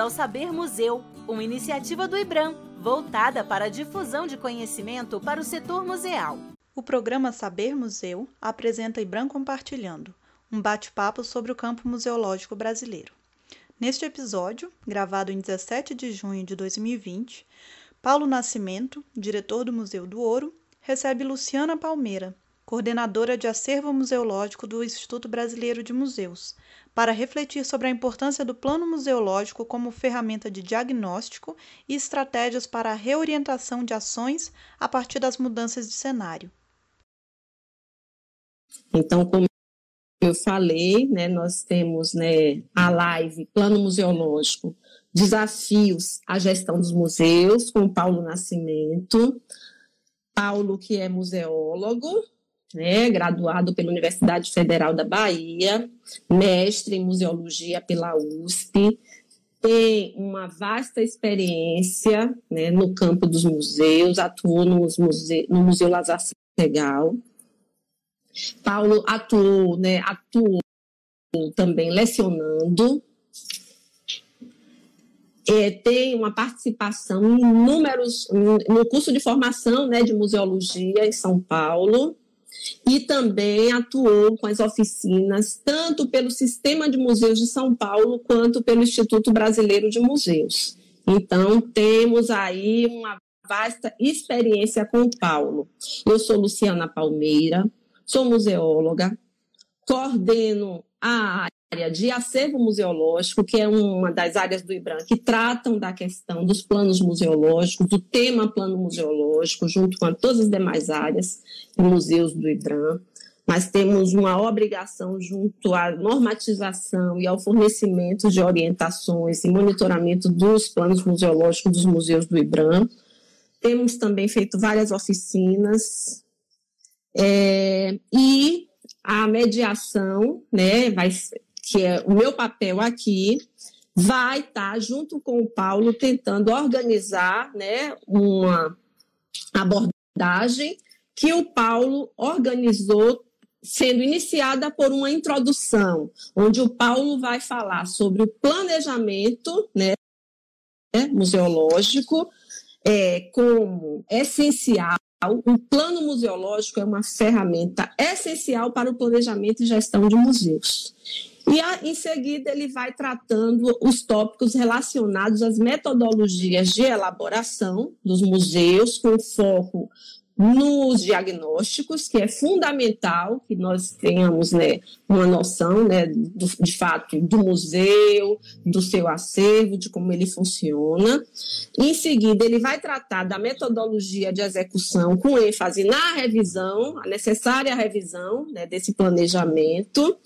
ao Saber Museu, uma iniciativa do IBRAM, voltada para a difusão de conhecimento para o setor museal. O programa Saber Museu apresenta IBRAM Compartilhando, um bate-papo sobre o campo museológico brasileiro. Neste episódio, gravado em 17 de junho de 2020, Paulo Nascimento, diretor do Museu do Ouro, recebe Luciana Palmeira, coordenadora de acervo museológico do Instituto Brasileiro de Museus, para refletir sobre a importância do plano museológico como ferramenta de diagnóstico e estratégias para a reorientação de ações a partir das mudanças de cenário. Então, como eu falei, né, nós temos né, a live Plano Museológico, Desafios à Gestão dos Museus, com Paulo Nascimento. Paulo, que é museólogo, né, graduado pela Universidade Federal da Bahia, mestre em museologia pela USP, tem uma vasta experiência né, no campo dos museus, atuou no Museu Lazar Segal. Paulo atuou, né, atuou também lecionando, é, tem uma participação em números, no curso de formação né, de museologia em São Paulo, e também atuou com as oficinas tanto pelo Sistema de Museus de São Paulo quanto pelo Instituto Brasileiro de Museus. Então, temos aí uma vasta experiência com o Paulo. Eu sou Luciana Palmeira, sou museóloga, coordeno a área de acervo museológico, que é uma das áreas do IBRAM que tratam da questão dos planos museológicos, do tema plano museológico, junto com todas as demais áreas e museus do IBRAM. Mas temos uma obrigação junto à normatização e ao fornecimento de orientações e monitoramento dos planos museológicos dos museus do IBRAM. Temos também feito várias oficinas é, e a mediação, né, vai, que é o meu papel aqui, vai estar tá junto com o Paulo tentando organizar né, uma abordagem que o Paulo organizou sendo iniciada por uma introdução, onde o Paulo vai falar sobre o planejamento né, museológico é, como essencial o plano museológico é uma ferramenta essencial para o planejamento e gestão de museus. E a, em seguida ele vai tratando os tópicos relacionados às metodologias de elaboração dos museus, com foco nos diagnósticos, que é fundamental que nós tenhamos né, uma noção né, do, de fato do museu, do seu acervo, de como ele funciona. Em seguida, ele vai tratar da metodologia de execução com ênfase na revisão, a necessária revisão né, desse planejamento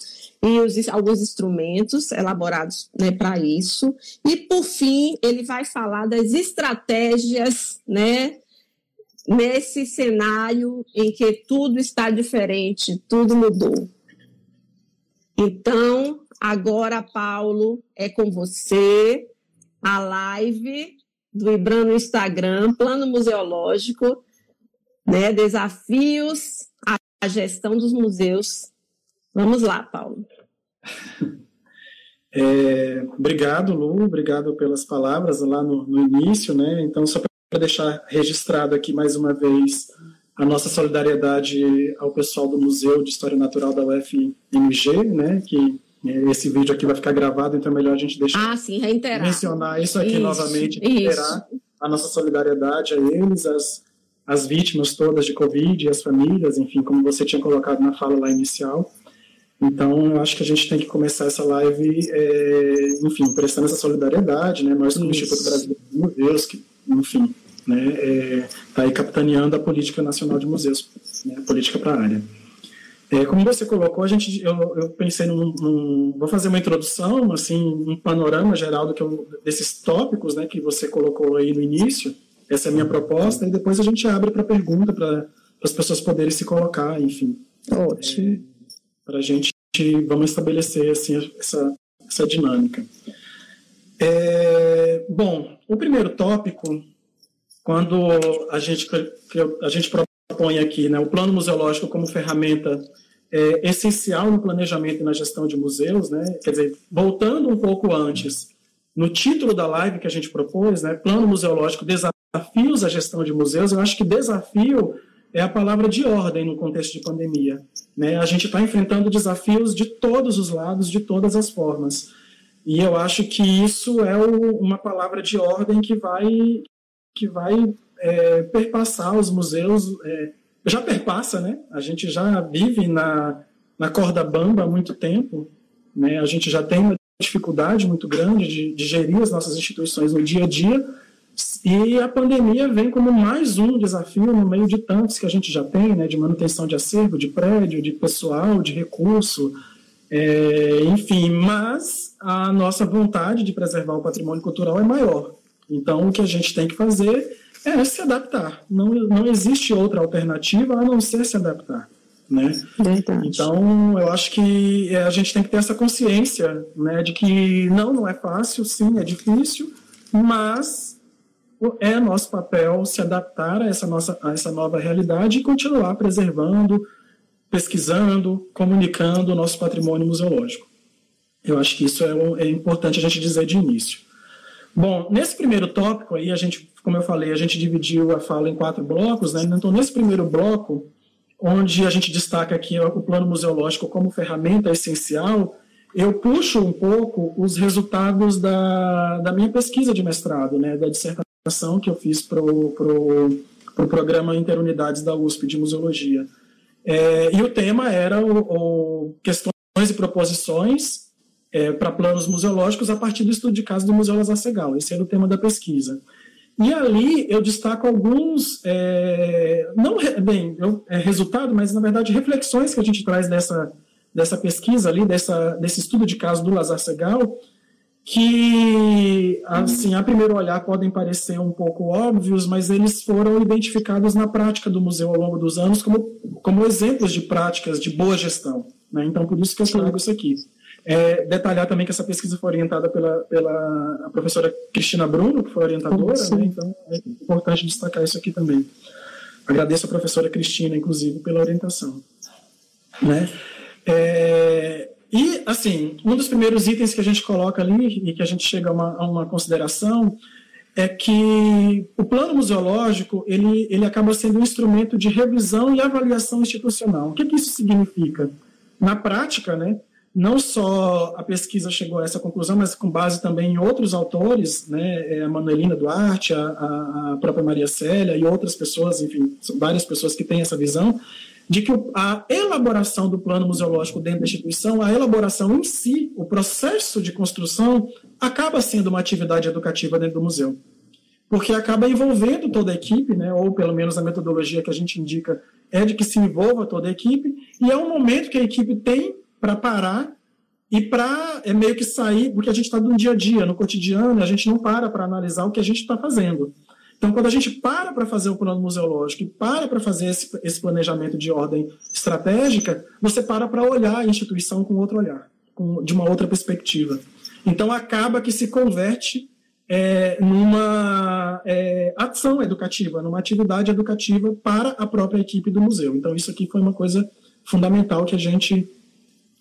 e os, alguns instrumentos elaborados né, para isso. E, por fim, ele vai falar das estratégias né, nesse cenário em que tudo está diferente, tudo mudou. Então, agora, Paulo, é com você a live do Ibram no Instagram, Plano Museológico, né, desafios à gestão dos museus. Vamos lá, Paulo. É, obrigado, Lu, obrigado pelas palavras lá no, no início, né? Então, só deixar registrado aqui mais uma vez a nossa solidariedade ao pessoal do Museu de História Natural da UFMG, né, que é, esse vídeo aqui vai ficar gravado, então é melhor a gente deixar ah, sim, reiterar. mencionar isso aqui isso, novamente, reiterar isso. a nossa solidariedade a eles, as, as vítimas todas de Covid, as famílias, enfim, como você tinha colocado na fala lá inicial. Então, eu acho que a gente tem que começar essa live, é, enfim, prestando essa solidariedade, né? Nós, como isso. Instituto Brasileiro de Museus, que, enfim, né, está é, aí capitaneando a política nacional de museus, né, a política para a área. É, como você colocou, a gente, eu, eu pensei num, num, vou fazer uma introdução, assim, um panorama geral do que eu, desses tópicos, né, que você colocou aí no início. Essa é a minha proposta e depois a gente abre para pergunta para as pessoas poderem se colocar, enfim. Ótimo. É, para a gente, vamos estabelecer assim essa essa dinâmica. É, bom, o primeiro tópico quando a gente, a gente propõe aqui né, o plano museológico como ferramenta é, essencial no planejamento e na gestão de museus, né, quer dizer, voltando um pouco antes, no título da live que a gente propôs, né, Plano Museológico Desafios à Gestão de Museus, eu acho que desafio é a palavra de ordem no contexto de pandemia. Né? A gente está enfrentando desafios de todos os lados, de todas as formas. E eu acho que isso é o, uma palavra de ordem que vai, que vai é, perpassar os museus. É, já perpassa, né? A gente já vive na, na corda bamba há muito tempo. Né? A gente já tem uma dificuldade muito grande de, de gerir as nossas instituições no dia a dia e a pandemia vem como mais um desafio no meio de tantos que a gente já tem, né, de manutenção de acervo, de prédio, de pessoal, de recurso, é, enfim. Mas a nossa vontade de preservar o patrimônio cultural é maior. Então, o que a gente tem que fazer é se adaptar. Não, não existe outra alternativa a não ser se adaptar. Né? Verdade. Então, eu acho que é, a gente tem que ter essa consciência né, de que não, não é fácil, sim, é difícil, mas é nosso papel se adaptar a essa, nossa, a essa nova realidade e continuar preservando, pesquisando, comunicando o nosso patrimônio museológico. Eu acho que isso é, é importante a gente dizer de início. Bom, nesse primeiro tópico aí, a gente, como eu falei, a gente dividiu a fala em quatro blocos, né? Então, nesse primeiro bloco, onde a gente destaca aqui o plano museológico como ferramenta essencial, eu puxo um pouco os resultados da, da minha pesquisa de mestrado, né, da dissertação que eu fiz para o pro, pro programa Interunidades da USP de Museologia. É, e o tema era o, o questões e proposições é, para planos museológicos a partir do estudo de caso do Museu Lazar Segal. Esse era o tema da pesquisa. E ali eu destaco alguns, é, não bem, eu, é resultado, mas na verdade reflexões que a gente traz dessa, dessa pesquisa ali, dessa, desse estudo de caso do Lazar Segal, que, assim, a primeiro olhar podem parecer um pouco óbvios, mas eles foram identificados na prática do museu ao longo dos anos como, como exemplos de práticas de boa gestão. Né? Então, por isso que eu trago isso aqui. É, detalhar também que essa pesquisa foi orientada pela, pela professora Cristina Bruno, que foi orientadora, né? então é importante destacar isso aqui também. Agradeço a professora Cristina, inclusive, pela orientação. Né? É, e, assim, um dos primeiros itens que a gente coloca ali e que a gente chega a uma, a uma consideração é que o plano museológico ele, ele acaba sendo um instrumento de revisão e avaliação institucional. O que, que isso significa? Na prática, né, não só a pesquisa chegou a essa conclusão, mas com base também em outros autores, né, é, a Manuelina Duarte, a, a própria Maria Célia e outras pessoas, enfim, várias pessoas que têm essa visão, de que a elaboração do plano museológico dentro da instituição, a elaboração em si, o processo de construção, acaba sendo uma atividade educativa dentro do museu. Porque acaba envolvendo toda a equipe, né, ou pelo menos a metodologia que a gente indica é de que se envolva toda a equipe, e é um momento que a equipe tem para parar e para é meio que sair, porque a gente está no dia a dia, no cotidiano, a gente não para para analisar o que a gente está fazendo. Então, quando a gente para para fazer o plano museológico e para para fazer esse, esse, planejamento de ordem estratégica, você para para olhar a instituição com outro olhar, com, de uma outra perspectiva. Então, acaba que se converte é, numa é, ação educativa, numa atividade educativa para a própria equipe do museu. Então, isso aqui foi uma coisa fundamental que a gente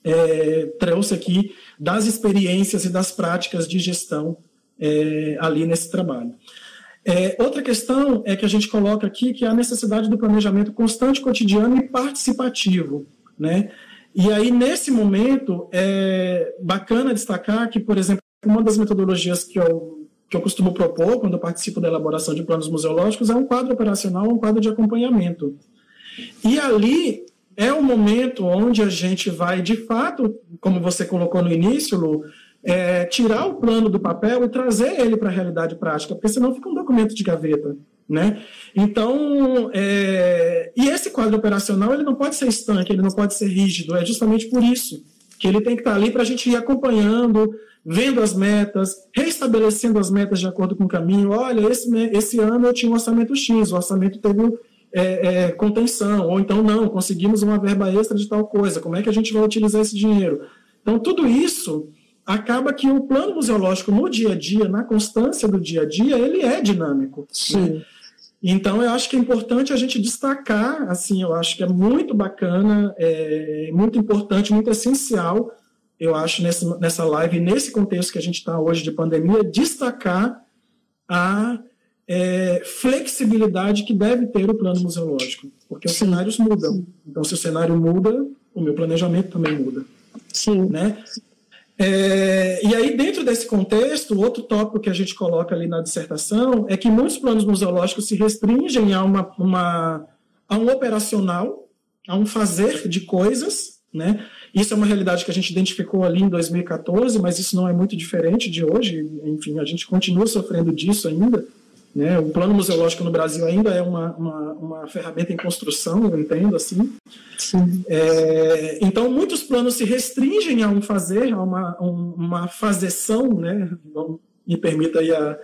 é, trouxe aqui das experiências e das práticas de gestão é, ali nesse trabalho. É, outra questão é que a gente coloca aqui que é a necessidade do planejamento constante, cotidiano e participativo, né? E aí, nesse momento, é bacana destacar que, por exemplo, uma das metodologias que eu, que eu costumo propor quando eu participo da elaboração de planos museológicos é um quadro operacional, um quadro de acompanhamento. E ali é o momento onde a gente vai, de fato, como você colocou no início, Lu, é, tirar o plano do papel e trazer ele para a realidade prática, porque senão fica um documento de gaveta. Né? Então, é, e esse quadro operacional ele não pode ser estanque, ele não pode ser rígido, é justamente por isso que ele tem que estar ali para a gente ir acompanhando, vendo as metas, reestabelecendo as metas de acordo com o caminho. Olha, esse, esse ano eu tinha um orçamento X, o orçamento teve é, é, contenção, ou então não, conseguimos uma verba extra de tal coisa, como é que a gente vai utilizar esse dinheiro? Então, tudo isso acaba que o plano museológico no dia a dia, na constância do dia a dia, ele é dinâmico. Né? Sim. Né? Então, eu acho que é importante a gente destacar, assim, eu acho que é muito bacana, é muito importante, muito essencial eu acho, nessa, nessa live, nesse contexto que a gente está hoje de pandemia, destacar a é, flexibilidade que deve ter o plano museológico, porque os cenários mudam. Então, se o cenário muda, o meu planejamento também muda. Sim. Né? É, e aí, dentro desse contexto, outro tópico que a gente coloca ali na dissertação é que muitos planos museológicos se restringem a, uma, uma, a um operacional, a um fazer de coisas, né? Isso é uma realidade que a gente identificou ali em 2014, mas isso não é muito diferente de hoje. Enfim, a gente continua sofrendo disso ainda. Né? O plano museológico no Brasil ainda é uma, uma, uma ferramenta em construção, eu entendo assim. É, então, muitos planos se restringem a um fazer, a uma, uma fazeção, né? me permita aí a,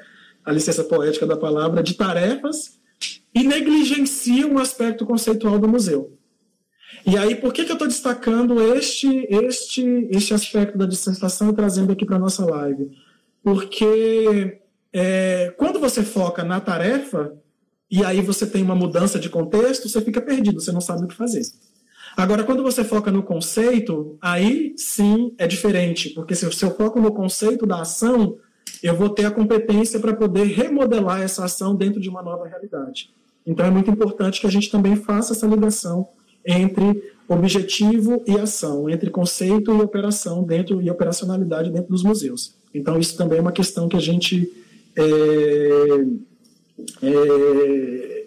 a licença poética da palavra, de tarefas, e negligenciam o aspecto conceitual do museu. E aí, por que, que eu estou destacando este, este, este aspecto da dissertação e trazendo aqui para a nossa live? Porque é, quando você foca na tarefa, e aí você tem uma mudança de contexto, você fica perdido, você não sabe o que fazer. Agora, quando você foca no conceito, aí sim é diferente, porque se eu foco no conceito da ação, eu vou ter a competência para poder remodelar essa ação dentro de uma nova realidade. Então, é muito importante que a gente também faça essa ligação entre objetivo e ação, entre conceito e operação dentro e operacionalidade dentro dos museus. Então, isso também é uma questão que a gente é,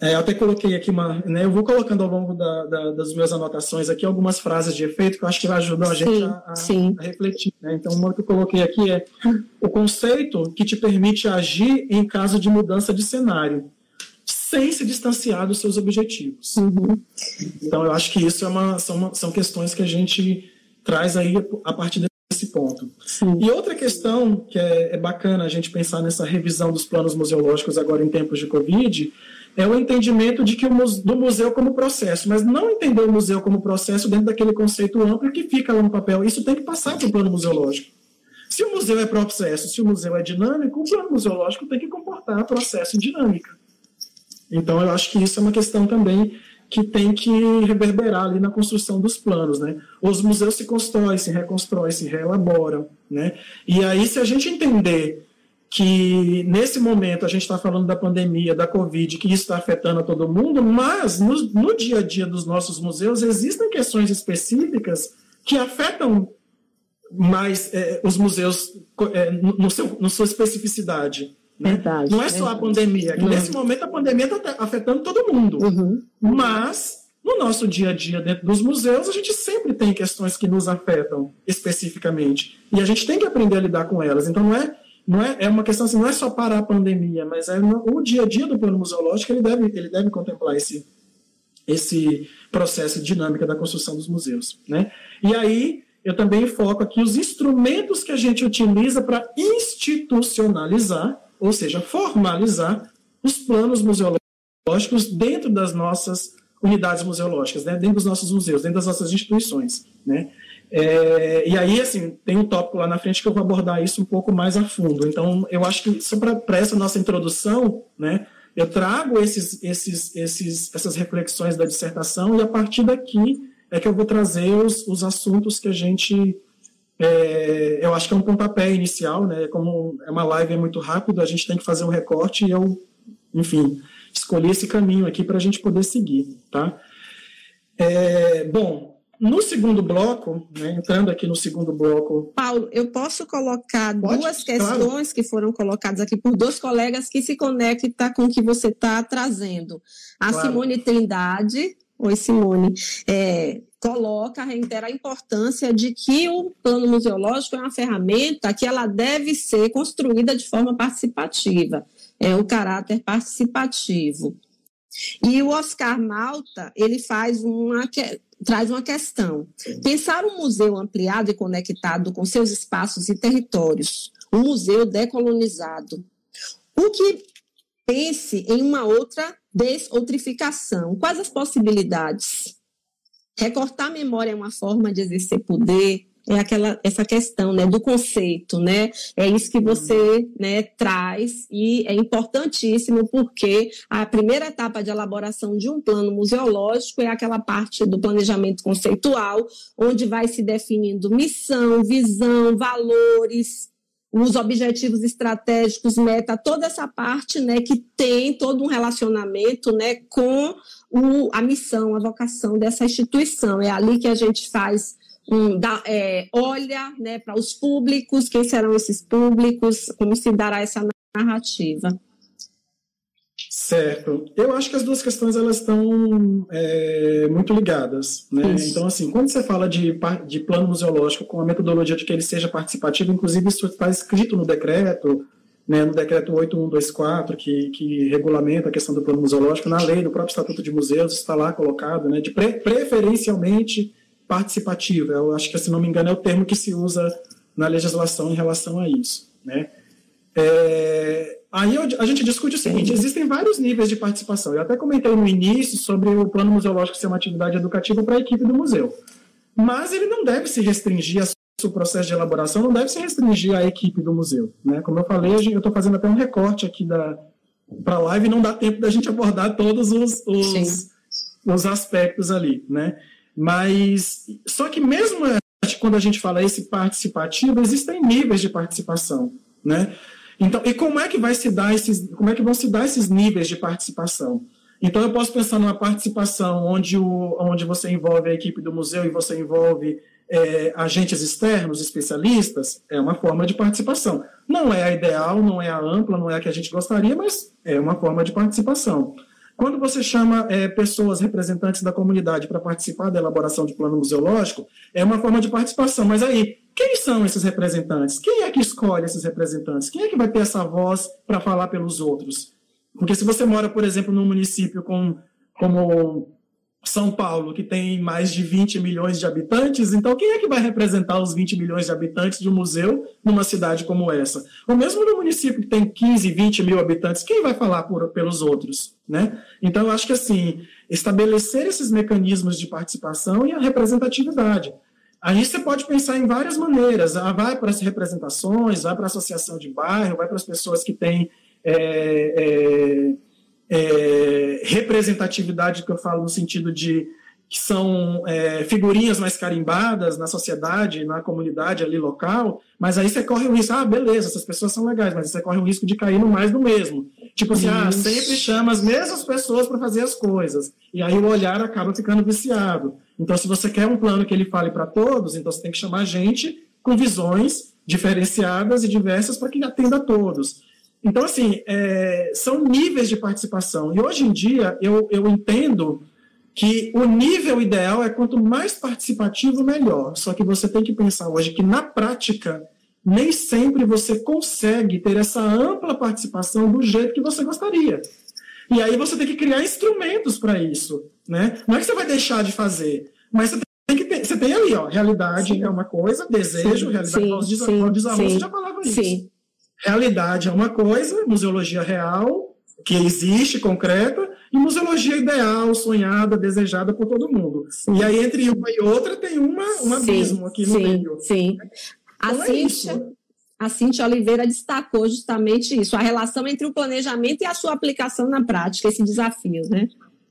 é, até coloquei aqui uma. Né, eu vou colocando ao longo da, da, das minhas anotações aqui algumas frases de efeito que eu acho que ajudam a gente sim, a, a, a, refletir. Né? Então, uma que eu coloquei aqui é o conceito que te permite agir em caso de mudança de cenário, sem se distanciar dos seus objetivos. Uhum. Então, eu acho que isso é uma, são, são questões que a gente traz aí a partir esse ponto. Sim. E outra questão que é, é, bacana a gente pensar nessa revisão dos planos museológicos agora em tempos de Covid é o entendimento de que o, do museu como processo, mas não entender o museu como processo dentro daquele conceito amplo que fica lá no papel. Isso tem que passar para o plano museológico. Se o museu é processo, se o museu é dinâmico, o plano museológico tem que comportar processo e dinâmica. Então, eu acho que isso é uma questão também que tem que reverberar ali na construção dos planos, né? Os museus se constroem, se reconstroem, se reelaboram, né? E aí, se a gente entender que nesse momento a gente está falando da pandemia, da Covid, que isso está afetando a todo mundo, mas no, no, dia a dia dos nossos museus existem questões específicas que afetam mais é, os museus é, no, seu, na sua especificidade. Né? Verdade, não é só verdade. a pandemia, que nesse momento a pandemia está afetando todo mundo. Uhum. Mas, no nosso dia a dia dentro dos museus, a gente sempre tem questões que nos afetam especificamente. E a gente tem que aprender a lidar com elas. Então, não é, não é, é uma questão assim, não é só para a pandemia, mas é no, o dia a dia do plano museológico, ele deve, ele deve contemplar esse, esse processo dinâmico da construção dos museus. Né? E aí, eu também foco aqui os instrumentos que a gente utiliza para institucionalizar ou seja, formalizar os planos museológicos dentro das nossas unidades museológicas, né? dentro dos nossos museus, dentro das nossas instituições. Né? É, e aí, assim, tem um tópico lá na frente que eu vou abordar isso um pouco mais a fundo. Então, eu acho que só para essa nossa introdução, né, eu trago esses, esses, esses, essas reflexões da dissertação e a partir daqui é que eu vou trazer os, os assuntos que a gente é, eu acho que é um pontapé inicial, né? Como é uma live é muito rápido, a gente tem que fazer um recorte e eu, enfim, escolhi esse caminho aqui para a gente poder seguir, tá? É, bom, no segundo bloco, né, entrando aqui no segundo bloco. Paulo, eu posso colocar Pode? duas questões claro. que foram colocadas aqui por dois colegas que se conectam com o que você está trazendo. A claro. Simone Trindade. Oi, Simone. É, coloca, reitera a importância de que o plano museológico é uma ferramenta que ela deve ser construída de forma participativa, é o caráter participativo. E o Oscar Malta, ele faz uma traz uma questão. Pensar um museu ampliado e conectado com seus espaços e territórios, um museu decolonizado. O que pense em uma outra desotrificação. Quais as possibilidades? Recortar a memória é uma forma de exercer poder, é aquela essa questão né, do conceito, né? É isso que você né, traz e é importantíssimo porque a primeira etapa de elaboração de um plano museológico é aquela parte do planejamento conceitual, onde vai se definindo missão, visão, valores, os objetivos estratégicos, meta, toda essa parte, né, que tem todo um relacionamento, né, com o, a missão, a vocação dessa instituição. É ali que a gente faz um, da, é, olha, né, para os públicos, quem serão esses públicos, como se dará essa narrativa. Certo. Eu acho que as duas questões elas estão é, muito ligadas. Né? Então, assim, quando você fala de, de plano museológico com a metodologia de que ele seja participativo, inclusive isso está escrito no decreto, né, no decreto 8124, que, que regulamenta a questão do plano museológico, na lei, no próprio Estatuto de Museus, está lá colocado, né, de pre preferencialmente participativo. Eu acho que, se não me engano, é o termo que se usa na legislação em relação a isso. Né? É, Aí a gente discute o seguinte: existem vários níveis de participação. Eu até comentei no início sobre o plano museológico ser uma atividade educativa para a equipe do museu. Mas ele não deve se restringir a o processo de elaboração não deve se restringir à equipe do museu. Né? Como eu falei, eu estou fazendo até um recorte aqui para a live, não dá tempo da gente abordar todos os, os, os, aspectos ali. Né? Mas, só que mesmo quando a gente fala esse participativo, existem níveis de participação. Né? Então, e como é que vai se dar esses, como é que vão se dar esses níveis de participação? Então, eu posso pensar numa participação onde, o, onde você envolve a equipe do museu e você envolve é, agentes externos, especialistas, é uma forma de participação. Não é a ideal, não é a ampla, não é a que a gente gostaria, mas é uma forma de participação. Quando você chama é, pessoas representantes da comunidade para participar da elaboração de plano museológico, é uma forma de participação. Mas aí, quem são esses representantes? Quem é que escolhe esses representantes? Quem é que vai ter essa voz para falar pelos outros? Porque se você mora, por exemplo, num município com, como São Paulo, que tem mais de 20 milhões de habitantes, então quem é que vai representar os 20 milhões de habitantes de um museu numa cidade como essa? Ou mesmo no município que tem 15, 20 mil habitantes, quem vai falar por, pelos outros? Né? Então, eu acho que assim, estabelecer esses mecanismos de participação e a representatividade. Aí você pode pensar em várias maneiras. Ah, vai para as representações, vai para a associação de bairro, vai para as pessoas que têm é, é, é, representatividade, que eu falo no sentido de que são é, figurinhas mais carimbadas na sociedade, na comunidade ali local, mas aí você corre o risco, ah, beleza, essas pessoas são legais, mas você corre o risco de cair no mais do mesmo. Tipo assim, ah, sempre chama as mesmas pessoas para fazer as coisas, e aí o olhar acaba ficando viciado. Então, se você quer um plano que ele fale para todos, então você tem que chamar gente com visões diferenciadas e diversas para que atenda a todos. Então, assim, é, são níveis de participação. E hoje em dia, eu, eu entendo que o nível ideal é quanto mais participativo, melhor. Só que você tem que pensar hoje que, na prática, nem sempre você consegue ter essa ampla participação do jeito que você gostaria. E aí você tem que criar instrumentos para isso. Né? Não é que você vai deixar de fazer, mas você tem que ter, você tem ali, ó, realidade sim. é uma coisa, desejo, sim, realidade, sim, sim, Desamor, você já falava isso. Sim. Realidade é uma coisa, museologia real, que existe, concreta, e museologia ideal, sonhada, desejada por todo mundo. E aí, entre uma e outra, tem uma, um abismo aqui no meio. Sim, então, a, é Cíntia, a Cíntia Oliveira destacou justamente isso, a relação entre o planejamento e a sua aplicação na prática, esse desafio, né?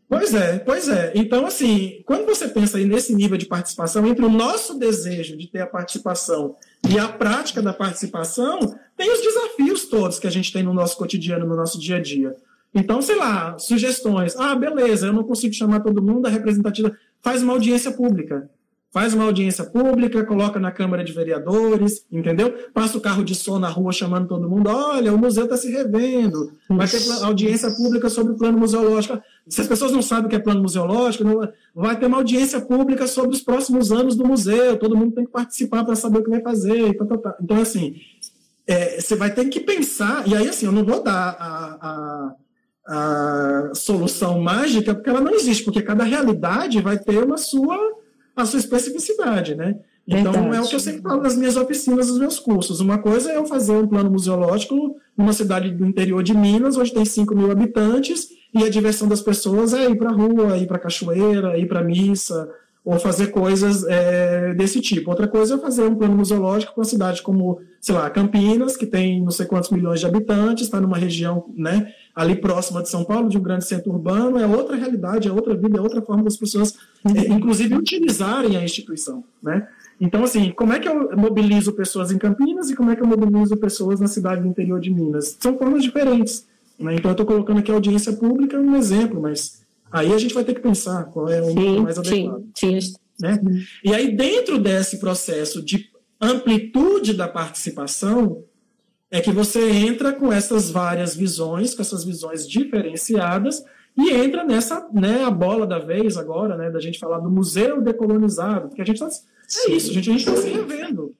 Pois é, pois é. Então, assim, quando você pensa aí nesse nível de participação, entre o nosso desejo de ter a participação e a prática da participação, tem os desafios todos que a gente tem no nosso cotidiano, no nosso dia a dia. Então, sei lá, sugestões. Ah, beleza, eu não consigo chamar todo mundo, a representativa faz uma audiência pública faz uma audiência pública, coloca na Câmara de Vereadores, entendeu? Passa o carro de som na rua chamando todo mundo, olha, o museu está se revendo, vai ter audiência pública sobre o plano museológico. Se as pessoas não sabem o que é plano museológico, não, vai ter uma audiência pública sobre os próximos anos do museu, todo mundo tem que participar para saber o que vai fazer. Tá, tá, tá. Então, assim, é, você vai ter que pensar, e aí, assim, eu não vou dar a, a, a solução mágica, porque ela não existe, porque cada realidade vai ter uma sua a sua especificidade, né? Então, Verdade. é o que eu sempre falo nas minhas oficinas, nos meus cursos. Uma coisa é eu fazer um plano museológico numa cidade do interior de Minas, onde tem 5 mil habitantes, e a diversão das pessoas é ir para a rua, ir para a cachoeira, ir para a missa, ou fazer coisas é, desse tipo. Outra coisa é fazer um plano museológico com uma cidade como, sei lá, Campinas, que tem não sei quantos milhões de habitantes, está numa região né, ali próxima de São Paulo, de um grande centro urbano, é outra realidade, é outra vida, é outra forma das pessoas, é, inclusive, utilizarem a instituição. Né? Então, assim, como é que eu mobilizo pessoas em Campinas e como é que eu mobilizo pessoas na cidade do interior de Minas? São formas diferentes. Né? Então, eu estou colocando aqui a audiência pública um exemplo, mas Aí a gente vai ter que pensar qual é o sim, mais adequado. Sim, sim. Né? E aí, dentro desse processo de amplitude da participação, é que você entra com essas várias visões, com essas visões diferenciadas, e entra nessa, né, a bola da vez agora, né, da gente falar do museu decolonizado, porque a gente está. É isso, gente, a gente está se revendo.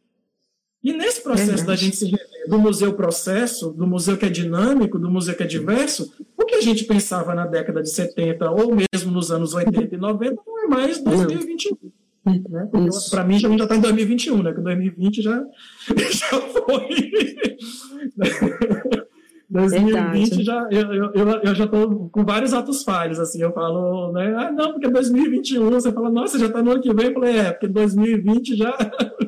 E nesse processo da gente se rever, do museu processo, do museu que é dinâmico, do museu que é diverso, o que a gente pensava na década de 70 ou mesmo nos anos 80 e 90 não é mais 2021. Né? Para mim já está em 2021, né? Que 2020 já, já foi. 2020 já, eu, eu, eu já estou com vários atos falhos, assim, eu falo, né, ah, não, porque 2021, você fala, nossa, já está no ano que vem, eu falei, é, porque 2020 já,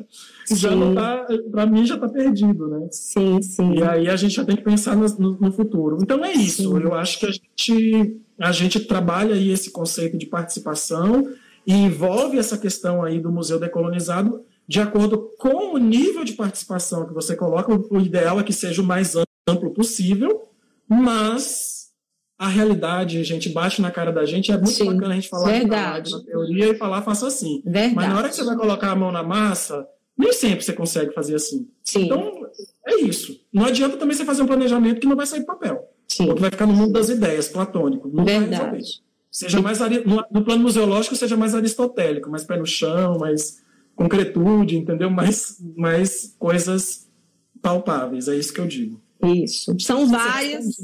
já não tá, para mim já está perdido, né? Sim, sim. E aí a gente já tem que pensar no, no, no futuro. Então é isso, sim. eu acho que a gente, a gente trabalha aí esse conceito de participação e envolve essa questão aí do Museu Decolonizado de acordo com o nível de participação que você coloca, o ideal é que seja o mais amplo possível, mas a realidade, a gente bate na cara da gente, é muito Sim, bacana a gente falar verdade. na teoria e falar, faça assim. Verdade. Mas na hora que você vai colocar a mão na massa, nem sempre você consegue fazer assim. Sim. Então, é isso. Não adianta também você fazer um planejamento que não vai sair do papel. Sim. Ou que vai ficar no mundo das ideias, platônico. Não verdade. Seja mais no plano museológico, seja mais aristotélico, mais pé no chão, mais concretude, entendeu? Mais, mais coisas palpáveis, é isso que eu digo. Isso. São várias.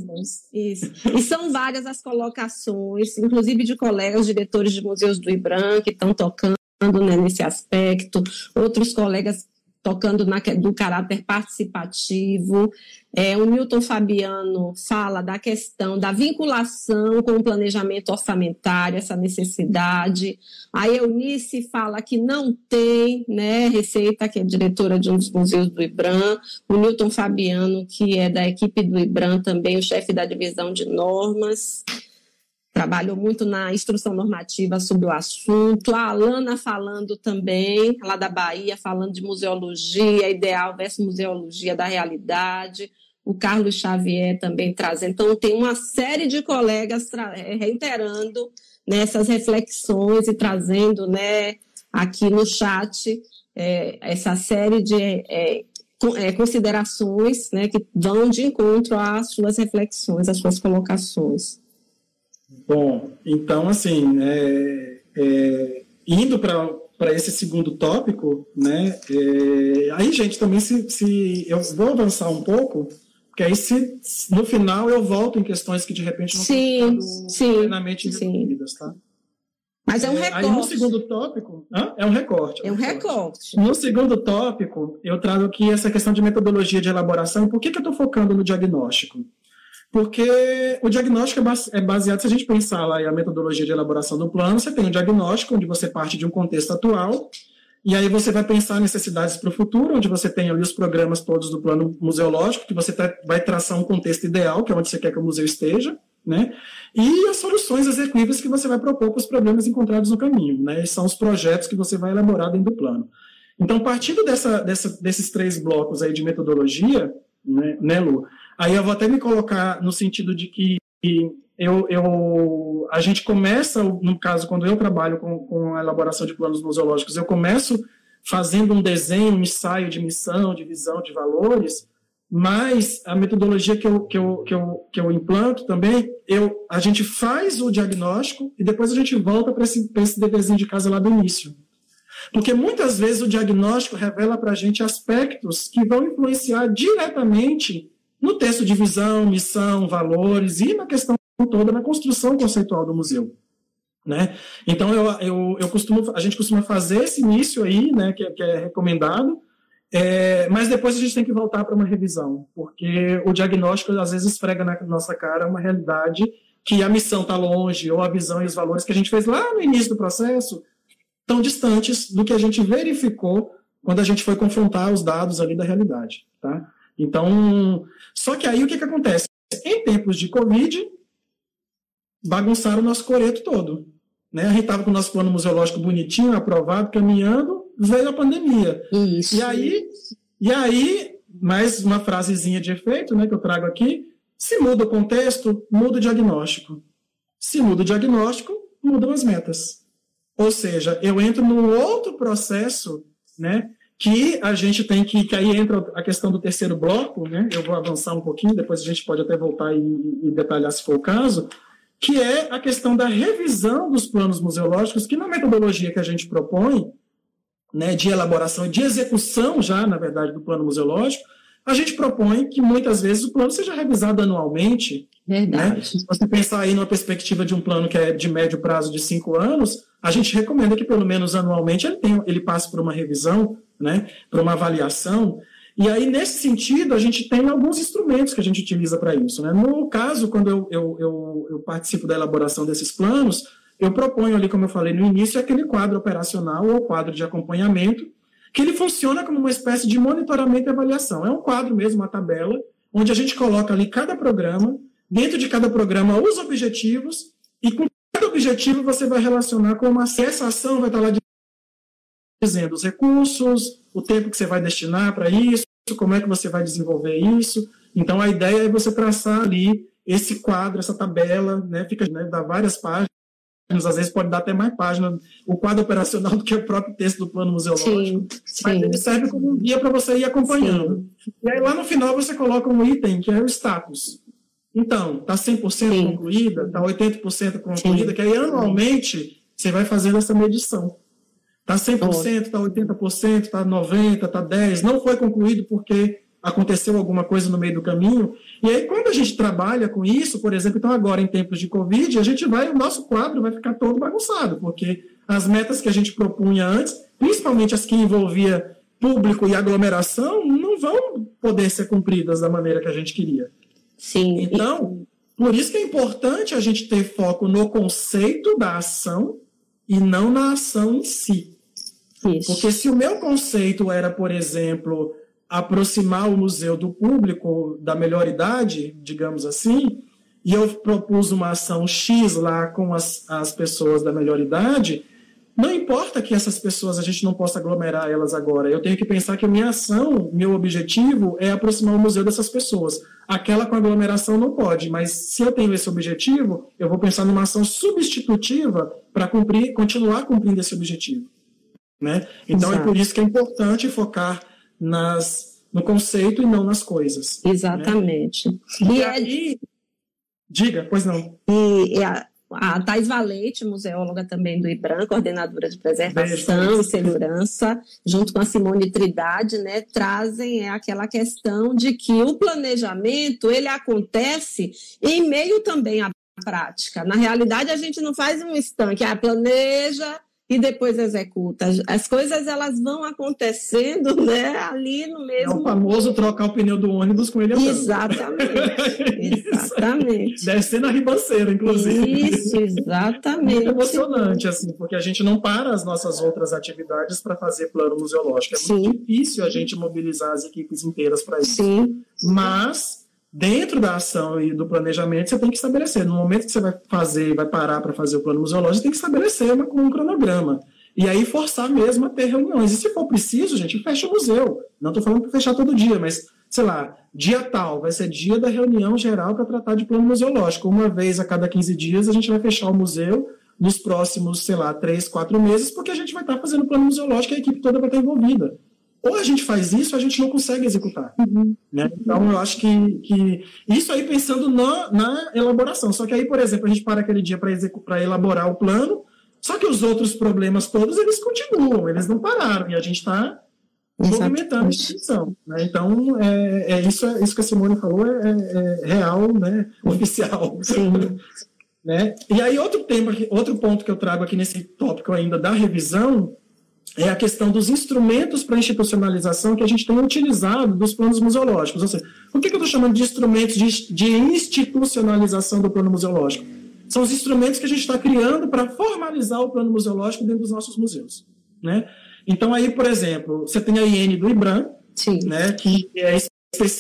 Isso. E são várias as colocações, inclusive de colegas diretores de museus do IBRAM que estão tocando né, nesse aspecto, outros colegas tocando na, do caráter participativo. É, o Milton Fabiano fala da questão da vinculação com o planejamento orçamentário, essa necessidade. A Eunice fala que não tem né, receita, que é diretora de um dos museus do IBRAM. O Milton Fabiano, que é da equipe do IBRAM também, o chefe da divisão de normas trabalhou muito na instrução normativa sobre o assunto. A Alana falando também, lá da Bahia, falando de museologia ideal versus museologia da realidade. O Carlos Xavier também trazendo. Então, tem uma série de colegas é, reiterando nessas né, reflexões e trazendo né, aqui no chat é, essa série de é, é, considerações né, que vão de encontro às suas reflexões, às suas colocações. Bom, então, assim, é, é, indo para esse segundo tópico, né, é, aí, gente, também se, se eu vou avançar um pouco, porque aí se, no final eu volto em questões que de repente não sim, estão plenamente resolvidas, tá? Mas é um recorte. Aí no segundo tópico, hã? é um recorte. É um recorte. No segundo tópico, eu trago aqui essa questão de metodologia de elaboração. Por que, que eu estou focando no diagnóstico? Porque o diagnóstico é, é baseado, se a gente pensar lá a metodologia de elaboração do plano, você tem o um diagnóstico, onde você parte de um contexto atual, e aí você vai pensar necessidades para o futuro, onde você tem ali os programas todos do plano museológico, que você vai traçar um contexto ideal, que é onde você quer que o museu esteja, né? E as soluções execuíveis que você vai propor para os problemas encontrados no caminho, né? são os projetos que você vai elaborar dentro do plano. Então, partindo dessa, dessa, desses três blocos aí de metodologia, né, né Lu? Aí eu vou até me colocar no sentido de que eu, eu, a gente começa, no caso, quando eu trabalho com, com a elaboração de planos museológicos, eu começo fazendo um desenho, um ensaio de missão, de visão, de valores, mas a metodologia que eu, que eu, que eu, que eu implanto também, eu, a gente faz o diagnóstico e depois a gente volta para esse, esse deverzinho de casa lá do início. Porque muitas vezes o diagnóstico revela para a gente aspectos que vão influenciar diretamente no texto de visão, missão, valores e na questão toda na construção conceitual do museu. Né? Então eu, eu, eu costumo, a gente costuma fazer esse início aí, né, que, que é recomendado, é, mas depois a gente tem que voltar para uma revisão, porque o diagnóstico às vezes esfrega na nossa cara uma realidade que a missão está longe, ou a visão e os valores que a gente fez lá no início do processo tão distantes do que a gente verificou quando a gente foi confrontar os dados ali da realidade, tá? Então, só que aí o que, que acontece? Em tempos de Covid, bagunçaram o nosso coreto todo. Né? A gente estava com o nosso plano museológico bonitinho, aprovado, caminhando, veio a pandemia. Isso. E aí, e aí mais uma frasezinha de efeito né, que eu trago aqui. Se muda o contexto, muda o diagnóstico. Se muda o diagnóstico, mudam as metas. Ou seja, eu entro num outro processo né, que a gente tem que, que aí entra a questão do terceiro bloco, né? Eu vou avançar um pouquinho, depois a gente pode até voltar e, e detalhar se for o caso, que é a questão da revisão dos planos museológicos, que na metodologia que a gente propõe, né, de elaboração e de execução já, na verdade, do plano museológico, a gente propõe que muitas vezes o plano seja revisado anualmente. Verdade. Né? Se você pensar aí numa perspectiva de um plano que é de médio prazo de cinco anos, a gente recomenda que pelo menos anualmente ele, tenha, ele passe por uma revisão, né, por uma avaliação. E aí, nesse sentido, a gente tem alguns instrumentos que a gente utiliza para isso. Né? No caso, quando eu, eu, eu, eu, participo da elaboração desses planos, eu proponho ali, como eu falei no início, aquele quadro operacional ou quadro de acompanhamento, que ele funciona como uma espécie de monitoramento e avaliação. É um quadro mesmo, uma tabela, onde a gente coloca ali cada programa, dentro de cada programa os objetivos, e com cada objetivo você vai relacionar com uma essa ação vai estar lá dizendo os recursos, o tempo que você vai destinar para isso, como é que você vai desenvolver isso. Então, a ideia é você traçar ali esse quadro, essa tabela, né, fica, né, dá várias páginas, às vezes pode dar até mais páginas, o quadro operacional do que o próprio texto do plano museológico, sim, mas sim. ele serve como um guia para você ir acompanhando. Sim. E aí lá no final você coloca um item, que é o status. Então, está 100% sim. concluída, está 80% concluída, que aí anualmente você vai fazendo essa medição. Está 100%, está 80%, está 90%, está 10%, não foi concluído porque aconteceu alguma coisa no meio do caminho. E aí, quando a gente trabalha com isso, por exemplo, então agora em tempos de Covid, a gente vai, o nosso quadro vai ficar todo bagunçado, porque as metas que a gente propunha antes, principalmente as que envolvia público e aglomeração, não vão poder ser cumpridas da maneira que a gente queria. Sim. Então, por isso que é importante a gente ter foco no conceito da ação e não na ação em si. Isso. Porque se o meu conceito era, por exemplo, aproximar o museu do público da melhor idade, digamos assim, e eu propus uma ação X lá com as, as pessoas da melhor idade, não importa que essas pessoas a gente não possa aglomerar elas agora. Eu tenho que pensar que a minha ação, meu objetivo é aproximar o museu dessas pessoas. Aquela com aglomeração não pode, mas se eu tenho esse objetivo, eu vou pensar numa ação substitutiva para cumprir, continuar cumprindo esse objetivo. Né? Então Exato. é por isso que é importante focar nas, no conceito e não nas coisas. Né? Exatamente. Né? E, e aí, diga, pois não. E, e a, a Thais Valete, museóloga também do IBRAM, coordenadora de preservação e segurança, junto com a Simone Trindade, né, trazem aquela questão de que o planejamento ele acontece em meio também à prática. Na realidade, a gente não faz um estanque, ah, planeja, e depois executa. As coisas elas vão acontecendo, né, ali no mesmo. É o famoso trocar o pneu do ônibus com ele andando. Exatamente. exatamente. Deve ser na ribanceira, inclusive. Isso, exatamente. Muito emocionante, assim, porque a gente não para as nossas outras atividades para fazer plano museológico. É Sim. muito difícil a gente mobilizar as equipes inteiras para isso. Sim. Mas dentro da ação e do planejamento, você tem que estabelecer. No momento que você vai fazer, vai parar para fazer o plano museológico, tem que estabelecer uma, um cronograma. E aí forçar mesmo a ter reuniões. E se for preciso, gente, fecha o museu. Não estou falando para fechar todo dia, mas, sei lá, dia tal, vai ser dia da reunião geral para tratar de plano museológico. Uma vez a cada 15 dias a gente vai fechar o museu nos próximos, sei lá, três, quatro meses, porque a gente vai estar fazendo plano museológico e a equipe toda vai estar envolvida ou a gente faz isso, ou a gente não consegue executar. Uhum. Né? Então, eu acho que, que isso aí pensando na, na elaboração. Só que aí, por exemplo, a gente para aquele dia para elaborar o plano, só que os outros problemas todos, eles continuam, eles não pararam, e a gente está movimentando a instituição. Né? Então, é, é, isso, é, isso que a Simone falou é, é, é real, né? oficial. Sim. né? E aí, outro, tema, outro ponto que eu trago aqui nesse tópico ainda da revisão é a questão dos instrumentos para institucionalização que a gente tem utilizado dos planos museológicos. Ou seja, por que, eu estou chamando de instrumentos de, de, institucionalização do plano museológico? são os instrumentos que a gente está criando para formalizar o plano museológico dentro dos nossos museus. Né? Então, aí, por exemplo, você tem a IN do IBRAM, né, que é,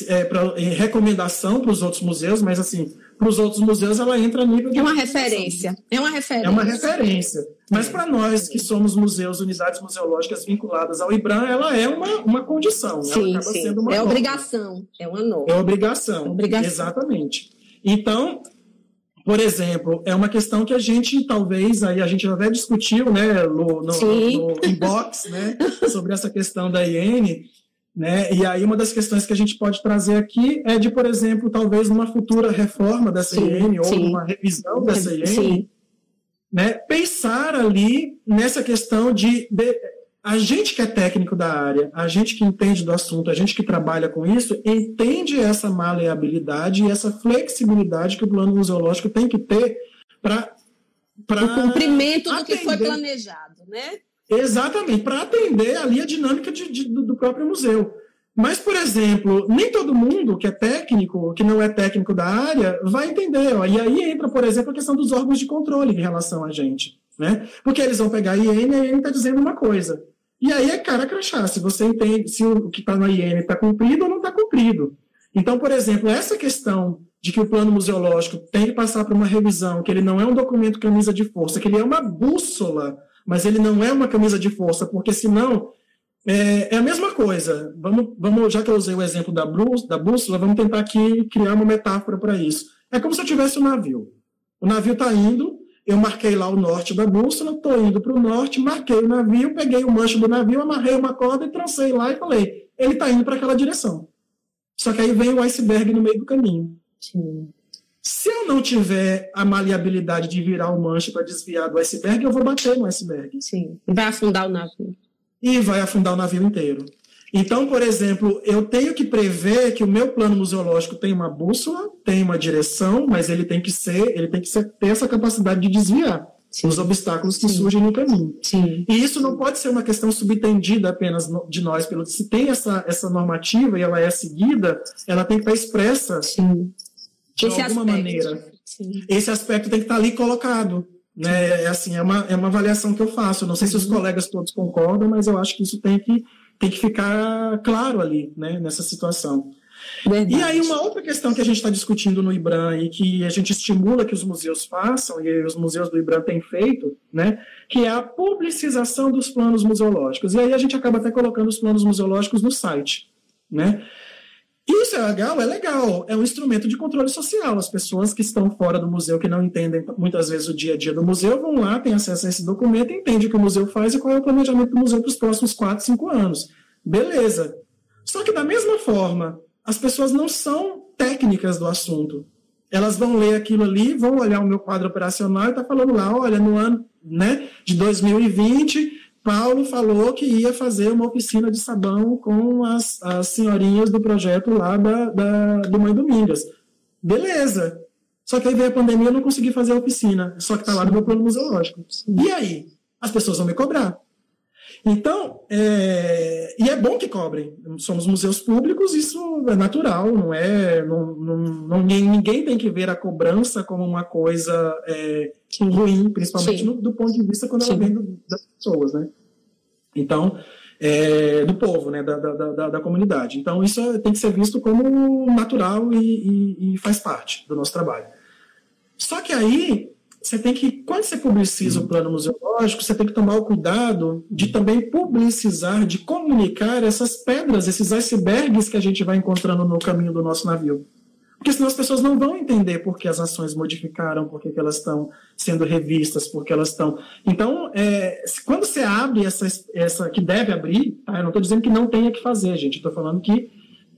é pra, é recomendação para os outros museus, mas assim, para os outros museus ela entra a nível de. É uma referência. É uma referência. É uma referência. Mas para nós que somos museus, unidades museológicas vinculadas ao IBRAM, ela é uma, uma condição. Sim, sim. é norma. obrigação. É uma norma. É obrigação. obrigação. Exatamente. Então, por exemplo, é uma questão que a gente talvez aí a gente até discutiu, né, no, no, no inbox, né, sobre essa questão da IN, né? E aí uma das questões que a gente pode trazer aqui é de, por exemplo, talvez uma futura reforma da CIN ou uma revisão da CIN, né? pensar ali nessa questão de, de, a gente que é técnico da área, a gente que entende do assunto, a gente que trabalha com isso, entende essa maleabilidade e essa flexibilidade que o plano museológico tem que ter para o cumprimento do que foi planejado, né? Exatamente, para atender ali a dinâmica de, de, do próprio museu. Mas, por exemplo, nem todo mundo que é técnico, que não é técnico da área, vai entender. Ó. E aí entra, por exemplo, a questão dos órgãos de controle em relação a gente. Né? Porque eles vão pegar a IN e a IN está dizendo uma coisa. E aí é cara crachá, se você entende se o que está na IN está cumprido ou não está cumprido. Então, por exemplo, essa questão de que o plano museológico tem que passar por uma revisão, que ele não é um documento camisa de força, que ele é uma bússola mas ele não é uma camisa de força, porque senão é, é a mesma coisa. Vamos, vamos, já que eu usei o exemplo da, da bússola, vamos tentar aqui criar uma metáfora para isso. É como se eu tivesse um navio. O navio está indo, eu marquei lá o norte da bússola, estou indo para o norte, marquei o navio, peguei o mancho do navio, amarrei uma corda e trancei lá e falei, ele está indo para aquela direção. Só que aí vem o iceberg no meio do caminho. Sim. Se eu não tiver a maleabilidade de virar o manche para desviar do iceberg, eu vou bater no iceberg. Sim, vai afundar o navio. E vai afundar o navio inteiro. Então, por exemplo, eu tenho que prever que o meu plano museológico tem uma bússola, tem uma direção, mas ele tem que ser, ele tem que ser, ter essa capacidade de desviar Sim. os obstáculos que Sim. surgem no caminho. Sim. E isso não pode ser uma questão subentendida apenas de nós, pelo se tem essa, essa normativa e ela é seguida, ela tem que estar expressa Sim de esse alguma aspecto. maneira. Sim. Esse aspecto tem que estar ali colocado. Né? É, assim, é, uma, é uma avaliação que eu faço. Não sei se os uhum. colegas todos concordam, mas eu acho que isso tem que, tem que ficar claro ali, né, nessa situação. Verdade. E aí, uma outra questão que a gente está discutindo no IBRAM e que a gente estimula que os museus façam, e os museus do IBRAM têm feito, né, que é a publicização dos planos museológicos. E aí a gente acaba até colocando os planos museológicos no site. Né? Isso é legal? É legal. É um instrumento de controle social. As pessoas que estão fora do museu, que não entendem muitas vezes o dia a dia do museu, vão lá, têm acesso a esse documento, entendem o que o museu faz e qual é o planejamento do museu para os próximos 4, 5 anos. Beleza. Só que, da mesma forma, as pessoas não são técnicas do assunto. Elas vão ler aquilo ali, vão olhar o meu quadro operacional e está falando lá, olha, no ano né, de 2020 Paulo falou que ia fazer uma oficina de sabão com as, as senhorinhas do projeto lá da, da, do Mãe Domingas. Beleza. Só que aí veio a pandemia e eu não consegui fazer a oficina. Só que está lá no meu plano museológico. E aí? As pessoas vão me cobrar. Então, é, e é bom que cobrem. Somos museus públicos, isso é natural, não é? Não, não, não ninguém tem que ver a cobrança como uma coisa é, ruim, principalmente no, do ponto de vista quando ela vem do, das pessoas, né? Então, é, do povo, né, da, da, da, da, comunidade. Então, isso tem que ser visto como natural e, e, e faz parte do nosso trabalho. Só que aí, você tem que, quando você publiciza o plano museológico, você tem que tomar o cuidado de também publicizar, de comunicar essas pedras, esses icebergs que a gente vai encontrando no caminho do nosso navio. Porque senão as pessoas não vão entender por que as ações modificaram, por que, elas estão sendo revistas, por que elas estão. Então, é, quando você abre essa, essa que deve abrir, tá? eu não estou dizendo que não tenha que fazer, gente, estou falando que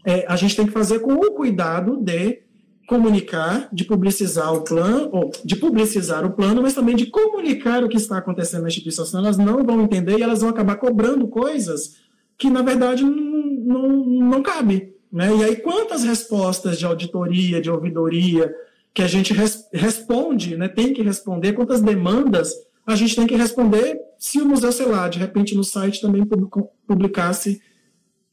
é, a gente tem que fazer com o cuidado de comunicar, de publicizar o plano, ou de publicizar o plano, mas também de comunicar o que está acontecendo na instituição, senão elas não vão entender e elas vão acabar cobrando coisas que, na verdade, não, não, não cabe. Né? E aí, quantas respostas de auditoria, de ouvidoria, que a gente res, responde, né, tem que responder, quantas demandas a gente tem que responder se o museu, sei lá, de repente no site também publicasse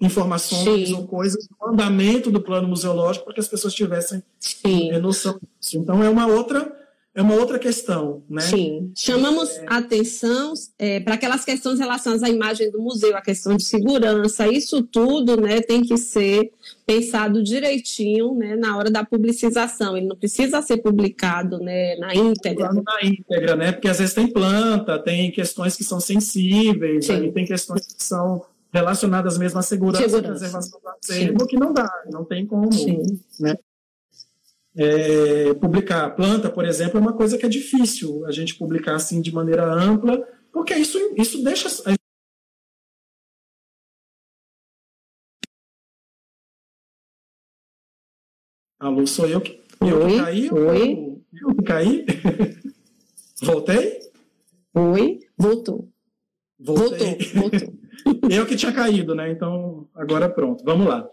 informações Sim. ou coisas do andamento do plano museológico para que as pessoas tivessem Sim. Noção disso. Então, é uma outra é uma outra questão, né? Sim. Chamamos é... atenção é, para aquelas questões relacionadas à imagem do museu, a questão de segurança, isso tudo, né, tem que ser pensado direitinho, né, na hora da publicização. Ele não precisa ser publicado, né, na íntegra. Na íntegra, né? Porque às vezes tem planta, tem questões que são sensíveis, aí tem questões que são relacionadas mesmo à segurança, segurança. e preservação do acervo, que não dá, não tem como, Sim. né? É, publicar planta, por exemplo, é uma coisa que é difícil a gente publicar assim de maneira ampla, porque isso, isso deixa. Alô, sou eu que, eu Oi? que caí? Oi? Eu que caí? Voltei? Oi? Voltou. Voltei. Voltou, voltou. Eu que tinha caído, né? Então, agora pronto, vamos lá.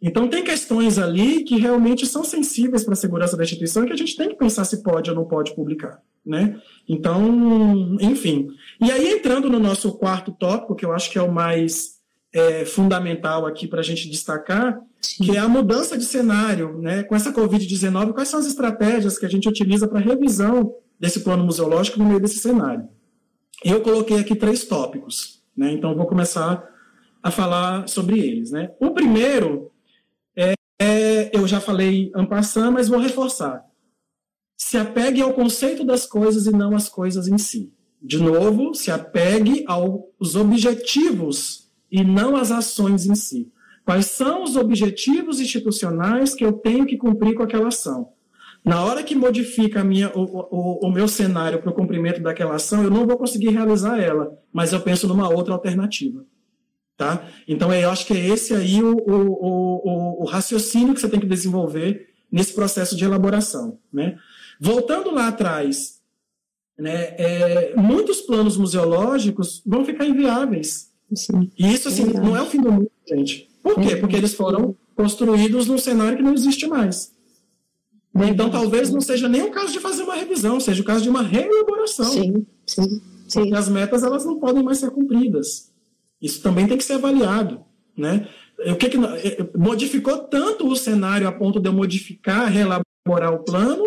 Então, tem questões ali que realmente são sensíveis para a segurança da instituição e que a gente tem que pensar se pode ou não pode publicar, né? Então, enfim. E aí, entrando no nosso quarto tópico, que eu acho que é o mais é, fundamental aqui para a gente destacar, Sim. que é a mudança de cenário, né? Com essa Covid-19, quais são as estratégias que a gente utiliza para revisão desse plano museológico no meio desse cenário? Eu coloquei aqui três tópicos, né? Então, vou começar a falar sobre eles, né? O primeiro é, eu já falei ampassando, mas vou reforçar. Se apegue ao conceito das coisas e não às coisas em si. De novo, se apegue aos objetivos e não às ações em si. Quais são os objetivos institucionais que eu tenho que cumprir com aquela ação? Na hora que modifica minha, o, o, o, meu cenário para o cumprimento daquela ação, eu não vou conseguir realizar ela, mas eu penso numa outra alternativa. Tá? Então, eu acho que é esse aí o, o, o, o, raciocínio que você tem que desenvolver nesse processo de elaboração. Né? Voltando lá atrás, né, é, muitos planos museológicos vão ficar inviáveis. Sim. E isso assim, é não é o fim do mundo, gente. Por quê? Porque eles foram construídos num cenário que não existe mais. Então, talvez não seja nem o caso de fazer uma revisão, seja o caso de uma reelaboração. Sim, sim, sim. Porque as metas elas não podem mais ser cumpridas. Isso também tem que ser avaliado, né? O que, que eh, modificou tanto o cenário a ponto de eu modificar, reelaborar o plano,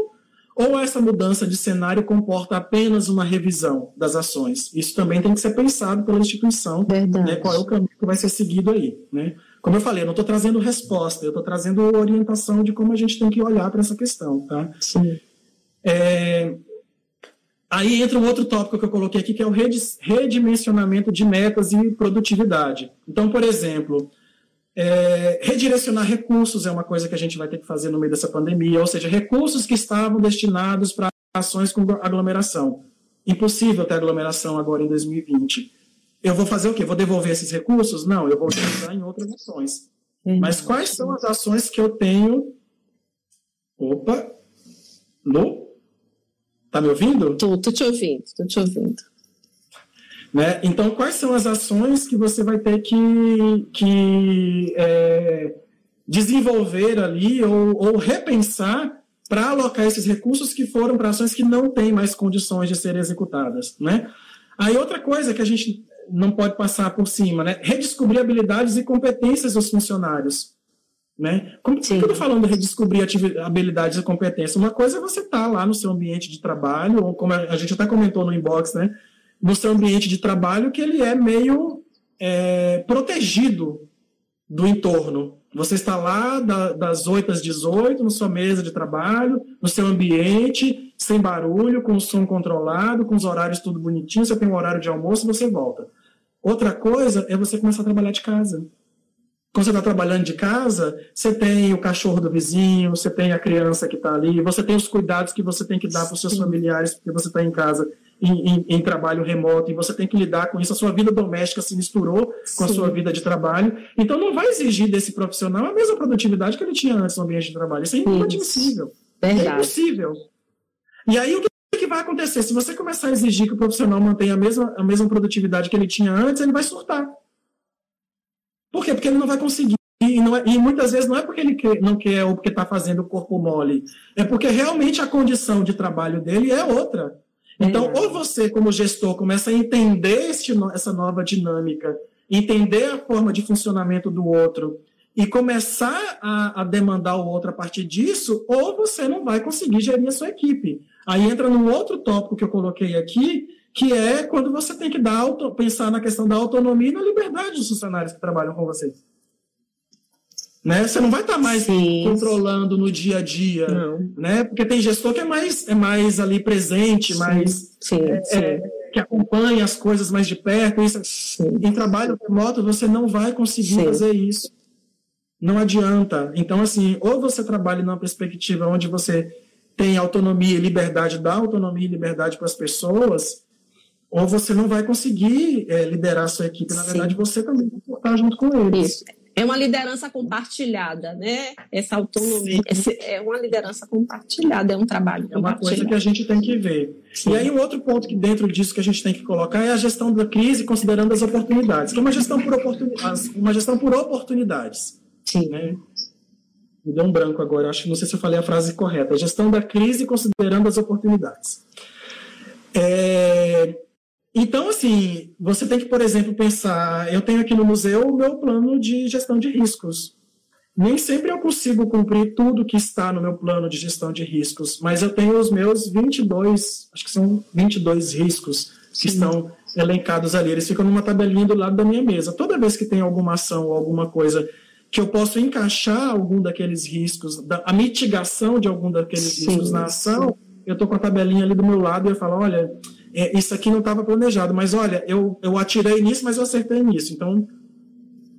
ou essa mudança de cenário comporta apenas uma revisão das ações? Isso também tem que ser pensado pela instituição, né, qual é o caminho que vai ser seguido aí. Né? Como eu falei, eu não estou trazendo resposta, eu estou trazendo orientação de como a gente tem que olhar para essa questão. Tá? Sim. É, Aí entra um outro tópico que eu coloquei aqui, que é o redimensionamento de metas e produtividade. Então, por exemplo, é, redirecionar recursos é uma coisa que a gente vai ter que fazer no meio dessa pandemia, ou seja, recursos que estavam destinados para ações com aglomeração. Impossível ter aglomeração agora em 2020. Eu vou fazer o quê? Vou devolver esses recursos? Não, eu vou utilizar em outras ações. Mas quais são as ações que eu tenho? Opa! No Tá me ouvindo? Tô, tô te ouvindo, tô te ouvindo. Né? Então, quais são as ações que você vai ter que, que é, desenvolver ali ou, ou repensar para alocar esses recursos que foram para ações que não têm mais condições de serem executadas, né? Aí outra coisa que a gente não pode passar por cima, né? Redescobrir habilidades e competências dos funcionários. Né? Como que eu estou falando de redescobrir habilidades e competências? Uma coisa é você estar tá lá no seu ambiente de trabalho, ou como a gente até comentou no inbox, né? no seu ambiente de trabalho, que ele é meio é, protegido do entorno. Você está lá da, das 8 às 18, na sua mesa de trabalho, no seu ambiente, sem barulho, com o som controlado, com os horários tudo bonitinho, você tem um horário de almoço e você volta. Outra coisa é você começar a trabalhar de casa. Quando você está trabalhando de casa, você tem o cachorro do vizinho, você tem a criança que está ali, você tem os cuidados que você tem que dar para os seus familiares, porque você está em casa em, em, em, trabalho remoto e você tem que lidar com isso. A sua vida doméstica se misturou com a sua vida de trabalho. Então, não vai exigir desse profissional a mesma produtividade que ele tinha antes no ambiente de trabalho. Isso é inadmissível. É impossível. E aí, o que vai acontecer? Se você começar a exigir que o profissional mantenha a mesma, a mesma produtividade que ele tinha antes, ele vai surtar. Por quê? Porque ele não vai conseguir. E, é, e muitas vezes não é porque ele quer, não quer ou porque está fazendo o corpo mole. É porque realmente a condição de trabalho dele é outra. Então, é. ou você, como gestor, começa a entender este, essa nova dinâmica, entender a forma de funcionamento do outro e começar a, a, demandar o outro a partir disso, ou você não vai conseguir gerir a sua equipe. Aí entra num outro tópico que eu coloquei aqui, que é quando você tem que dar auto, pensar na questão da autonomia e na liberdade dos funcionários que trabalham com você. Né? Você não vai estar mais sim, controlando no dia a dia, não. né? Porque tem gestor que é mais, é mais ali presente, sim, mais sim, é, é, que acompanha as coisas mais de perto. Isso, em trabalho remoto você não vai conseguir fazer isso. Não adianta. Então, assim, ou você trabalha numa perspectiva onde você tem autonomia e liberdade, dá autonomia e liberdade para as pessoas, ou você não vai conseguir é, liderar a sua equipe. Na Sim. verdade, você também vai estar junto com eles. Isso. É uma liderança compartilhada, né? Essa autonomia esse, é uma liderança compartilhada, é um trabalho É uma coisa que a gente tem que ver. Sim. E aí, um outro ponto que dentro disso que a gente tem que colocar é a gestão da crise, considerando as oportunidades, que é uma gestão por, oportunidades, uma gestão por oportunidades. Sim. Né? Me deu um branco agora, acho que não sei se eu falei a frase correta. Gestão da crise considerando as oportunidades. É, então, assim, você tem que, por exemplo, pensar. Eu tenho aqui no museu o meu plano de gestão de riscos. Nem sempre eu consigo cumprir tudo que está no meu plano de gestão de riscos, mas eu tenho os meus 22, acho que são 22 riscos que Sim. estão elencados ali. Eles ficam numa tabelinha do lado da minha mesa. Toda vez que tem alguma ação ou alguma coisa que eu posso encaixar algum daqueles riscos, da, a mitigação de algum daqueles sim, riscos na ação, sim. eu estou com a tabelinha ali do meu lado e eu falo, olha, é, isso aqui não estava planejado, mas olha, eu, eu atirei nisso, mas eu acertei nisso. Então,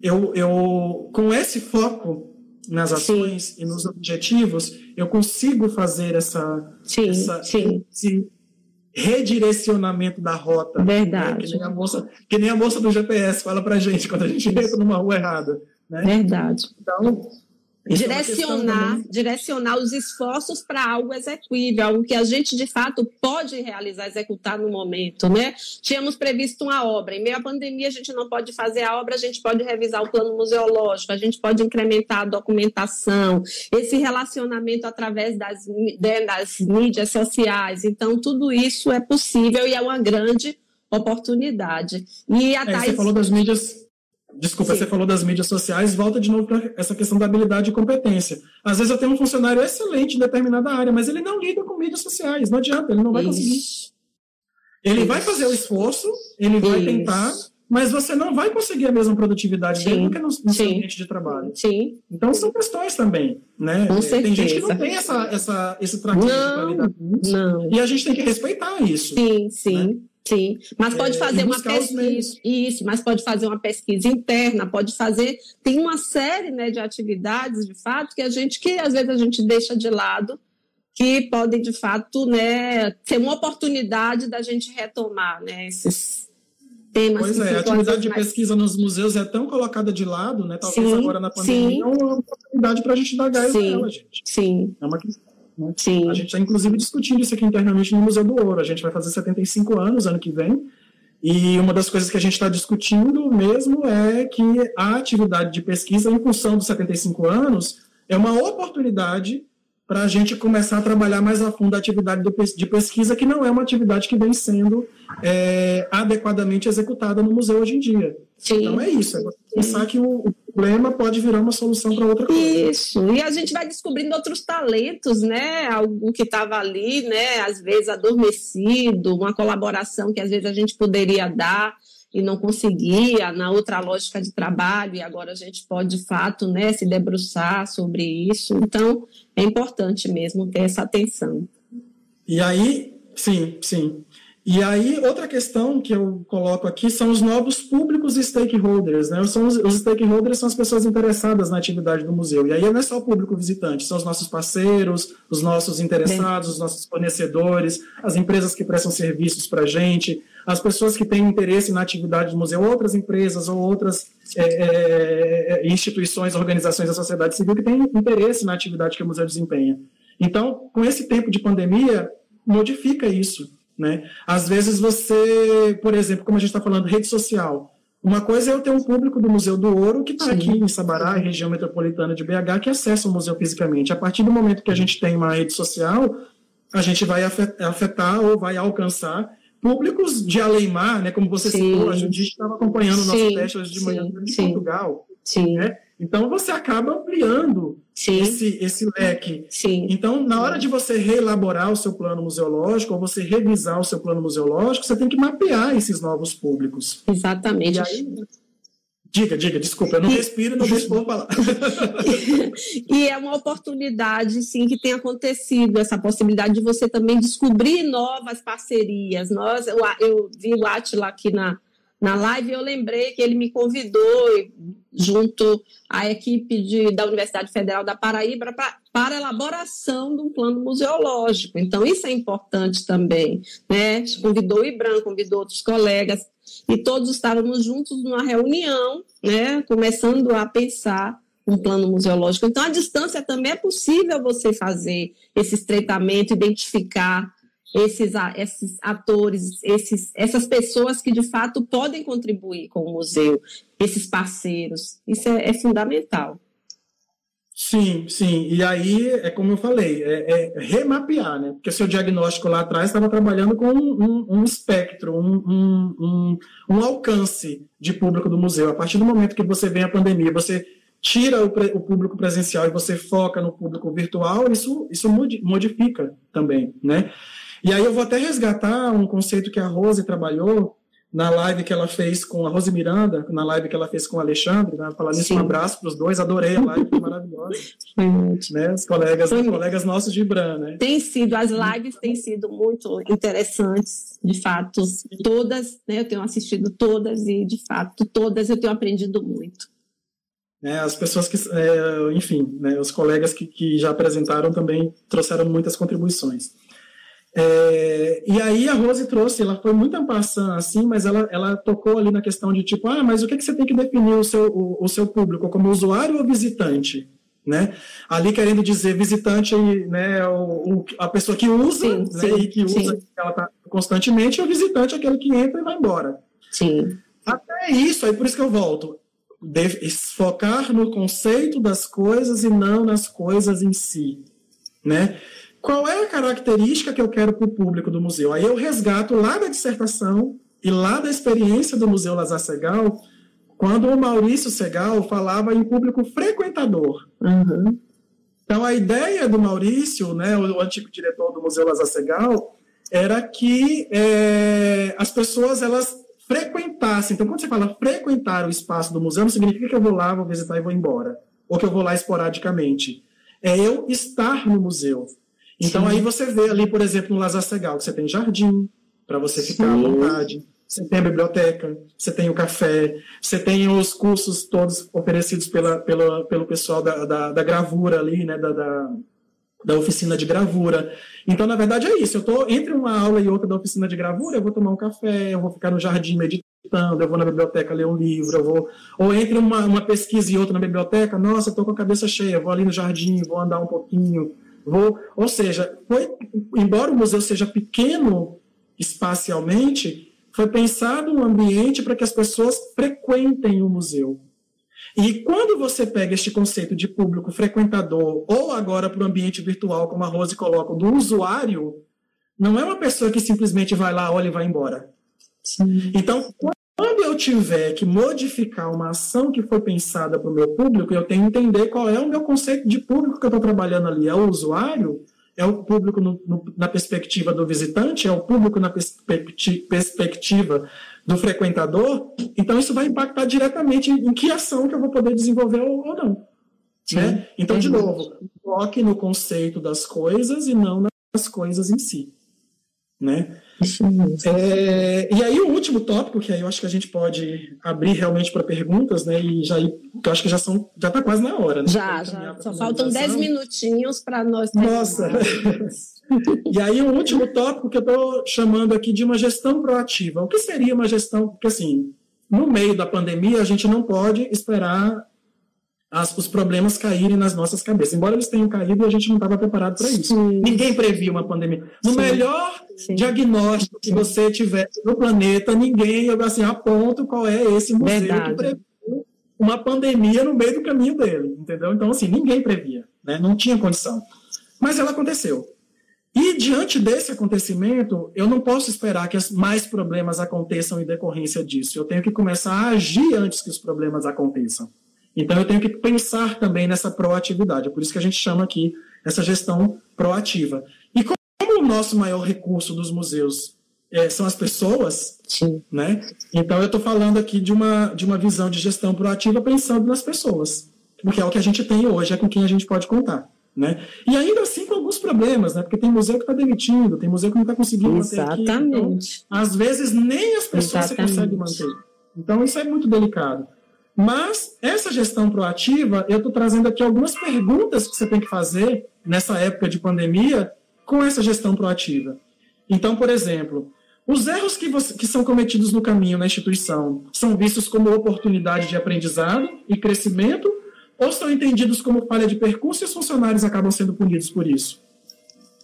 eu, eu com esse foco nas ações sim. e nos objetivos, eu consigo fazer essa, essa esse redirecionamento da rota. Verdade. Né? Que, nem a moça, que nem a moça do GPS fala para gente quando a gente entra numa rua errada. Né? Verdade. Então, direcionar, é direcionar os esforços para algo execuível, algo que a gente de fato pode realizar, executar no momento, né? Tínhamos previsto uma obra, em meio à pandemia a gente não pode fazer a obra, a gente pode revisar o plano museológico, a gente pode incrementar a documentação, esse relacionamento através das, né, das mídias sociais. Então, tudo isso é possível e é uma grande oportunidade. E a é, Thais... Você falou das mídias Desculpa, Sim. você falou das mídias sociais, volta de novo para essa questão da habilidade e competência. Às vezes eu tenho um funcionário excelente em determinada área, mas ele não lida com mídias sociais, não adianta, ele não vai conseguir. Ele Isso. vai fazer o esforço, ele vai Isso. tentar, mas você não vai conseguir a mesma produtividade Sim. dele do que no, no seu ambiente de trabalho. Sim. Então são questões também, né? Com certeza. Tem gente que não tem essa, essa, esse com isso. Não. E a gente tem que respeitar isso. Sim, sim. Né? Sim, mas pode é, fazer uma pesquisa, isso, mas pode fazer uma pesquisa interna, pode fazer, tem uma série né, de atividades, de fato, que a gente, que às vezes a gente deixa de lado, que podem, de fato, né, ser uma oportunidade da gente retomar né, esses temas. Pois é, a atividade de mais... pesquisa nos museus é tão colocada de lado, né, talvez sim, agora na pandemia, sim. é uma oportunidade para a gente dar gás sim, nela, gente. Sim. É uma questão. Né? Sim. A gente está, inclusive, discutindo isso aqui internamente no Museu do Ouro. A gente vai fazer 75 anos ano que vem. E uma das coisas que a gente está discutindo mesmo é que a atividade de pesquisa, em função dos 75 anos, é uma oportunidade para a gente começar a trabalhar mais a fundo a atividade de pesquisa, que não é uma atividade que vem sendo é, adequadamente executada no museu hoje em dia. Sim. Então é isso, é pensar que o, o, problema pode virar uma solução para outra coisa. Isso, e a gente vai descobrindo outros talentos, né? Algo que estava ali, né? Às vezes adormecido, uma colaboração que às vezes a gente poderia dar e não conseguia na outra lógica de trabalho e agora a gente pode de fato né, se debruçar sobre isso. Então é importante mesmo ter essa atenção. E aí, sim, sim. E aí, outra questão que eu coloco aqui são os novos públicos e stakeholders. Né? São os, os, stakeholders são as pessoas interessadas na atividade do museu. E aí não é só o público visitante, são os nossos parceiros, os nossos interessados, os nossos fornecedores, as empresas que prestam serviços para a gente, as pessoas que têm interesse na atividade do museu, outras empresas ou outras é, é, é, instituições, organizações da sociedade civil que têm interesse na atividade que o museu desempenha. Então, com esse tempo de pandemia, modifica isso. Né? Às vezes você, por exemplo, como a gente está falando, rede social. Uma coisa é eu ter um público do Museu do Ouro que está aqui em Sabará, região metropolitana de BH, que acessa o museu fisicamente. A partir do momento que a gente tem uma rede social, a gente vai afetar ou vai alcançar públicos de Aleimar, né, como você sim. citou, a Judite estava acompanhando o nosso teste hoje de manhã sim. em Portugal. Sim. Né? Então você acaba ampliando esse, esse leque. Sim. Então, na hora de você reelaborar o seu plano museológico, ou você revisar o seu plano museológico, você tem que mapear esses novos públicos. Exatamente. Aí, Diga, diga, desculpa, eu não respiro e não deixo o falar. e é uma oportunidade, sim, que tem acontecido, essa possibilidade de você também descobrir novas parcerias. Nós, eu, eu vi o Atila aqui na, na live, eu lembrei que ele me convidou junto à equipe de, da Universidade Federal da Paraíba para a elaboração de um plano museológico. Então, isso é importante também. Né? Convidou o IBRAM, convidou outros colegas, e todos estávamos juntos numa reunião, né? começando a pensar um plano museológico. Então, à distância também é possível você fazer esse estreitamento, identificar esses, esses atores, esses, essas pessoas que de fato podem contribuir com o museu, esses parceiros. Isso é, é fundamental. Sim, sim. E aí, é como eu falei, é, é remapear, né? Porque seu diagnóstico lá atrás estava trabalhando com um, um, espectro, um, um, um, alcance de público do museu. A partir do momento que você vem a pandemia, você tira o, o público presencial e você foca no público virtual, isso, isso modifica também, né? E aí eu vou até resgatar um conceito que a Rose trabalhou na live que ela fez com a Rose Miranda, na live que ela fez com o Alexandre, né? Falar nisso, um abraço para os dois, adorei a live, foi maravilhosa. Foi ótimo. Né? Os colegas, foi colegas nossos de Ibram, né? Tem sido, as lives têm sido muito interessantes, de fato, todas, né? Eu tenho assistido todas e, de fato, todas eu tenho aprendido muito. É, as pessoas que, é, enfim, né, os colegas que, que já apresentaram também trouxeram muitas contribuições. É, e aí a Rose trouxe, ela foi muito ampassando assim, mas ela, ela tocou ali na questão de tipo, ah, mas o que, que você tem que definir o seu, o, o seu público, como usuário ou visitante? Né? Ali querendo dizer visitante, né, o, o a pessoa que usa, sim, né, sim, e que usa, sim. ela tá constantemente, e o visitante é aquele que entra e vai embora. Sim. Até isso, aí por isso que eu volto, de, focar no conceito das coisas e não nas coisas em si, né? Qual é a característica que eu quero para o público do museu? Aí eu resgato lá da dissertação e lá da experiência do Museu Lazar Segal, quando o Maurício Segal falava em público frequentador. Uhum. Então, a ideia do Maurício, né, o antigo diretor do Museu Lazar Segal, era que é, as pessoas elas frequentassem. Então, quando você fala frequentar o espaço do museu, não significa que eu vou lá, vou visitar e vou embora, ou que eu vou lá esporadicamente. É eu estar no museu. Então Sim. aí você vê ali, por exemplo, no Lazar Segal, que você tem jardim para você ficar Sim. à vontade, você tem a biblioteca, você tem o café, você tem os cursos todos oferecidos pela, pela, pelo pessoal da, da, da gravura ali, né, da, da, da, oficina de gravura. Então, na verdade, é isso. Eu estou entre uma aula e outra da oficina de gravura, eu vou tomar um café, eu vou ficar no jardim meditando, eu vou na biblioteca ler um livro, eu vou... Ou entre uma, uma pesquisa e outra na biblioteca, nossa, estou com a cabeça cheia, eu vou ali no jardim, vou andar um pouquinho, Vou, ou seja, foi, embora o museu seja pequeno espacialmente, foi pensado um ambiente para que as pessoas frequentem o museu. E quando você pega este conceito de público frequentador, ou agora para o ambiente virtual, como a Rose coloca, do usuário, não é uma pessoa que simplesmente vai lá, olha e vai embora. Sim. Então, quando eu tiver que modificar uma ação que foi pensada para o meu público, eu tenho que entender qual é o meu conceito de público que eu estou trabalhando ali. É o usuário? É o público no, no, na perspectiva do visitante? É o público na perspecti perspectiva do frequentador? Então, isso vai impactar diretamente em que ação que eu vou poder desenvolver ou, ou não. Né? Então, de novo, foque no conceito das coisas e não nas coisas em si. Né? É, e aí o último tópico, que aí eu acho que a gente pode abrir realmente para perguntas, né? E já eu acho que já são já está quase na hora, né? Já, já. Só faltam 10 minutinhos para nós. Nossa. e aí o último tópico que eu estou chamando aqui de uma gestão proativa. O que seria uma gestão? Porque assim, no meio da pandemia a gente não pode esperar as, os problemas caírem nas nossas cabeças. Embora eles tenham caído, a gente não estava preparado para isso. Sim. Ninguém previa uma pandemia. No Sim. melhor Sim. diagnóstico que você tiver no planeta, ninguém assim, aponta qual é esse museu Verdade. que previu uma pandemia no meio do caminho dele, entendeu? Então, assim, ninguém previa, né? não tinha condição. Mas ela aconteceu. E diante desse acontecimento, eu não posso esperar que mais problemas aconteçam em decorrência disso. Eu tenho que começar a agir antes que os problemas aconteçam. Então eu tenho que pensar também nessa proatividade. É por isso que a gente chama aqui essa gestão proativa. E como o nosso maior recurso dos museus é, são as pessoas, Sim. né? Então eu estou falando aqui de uma, de uma visão de gestão proativa pensando nas pessoas, porque é o que a gente tem hoje, é com quem a gente pode contar. Né? E ainda assim com alguns problemas, né? Porque tem museu que está demitindo, tem museu que não está conseguindo Exatamente. manter aqui. Então, às vezes nem as pessoas você consegue manter. Então isso é muito delicado. Mas essa gestão proativa, eu estou trazendo aqui algumas perguntas que você tem que fazer nessa época de pandemia com essa gestão proativa. Então, por exemplo, os erros que, você, que são cometidos no caminho na instituição são vistos como oportunidade de aprendizado e crescimento ou são entendidos como falha de percurso e os funcionários acabam sendo punidos por isso?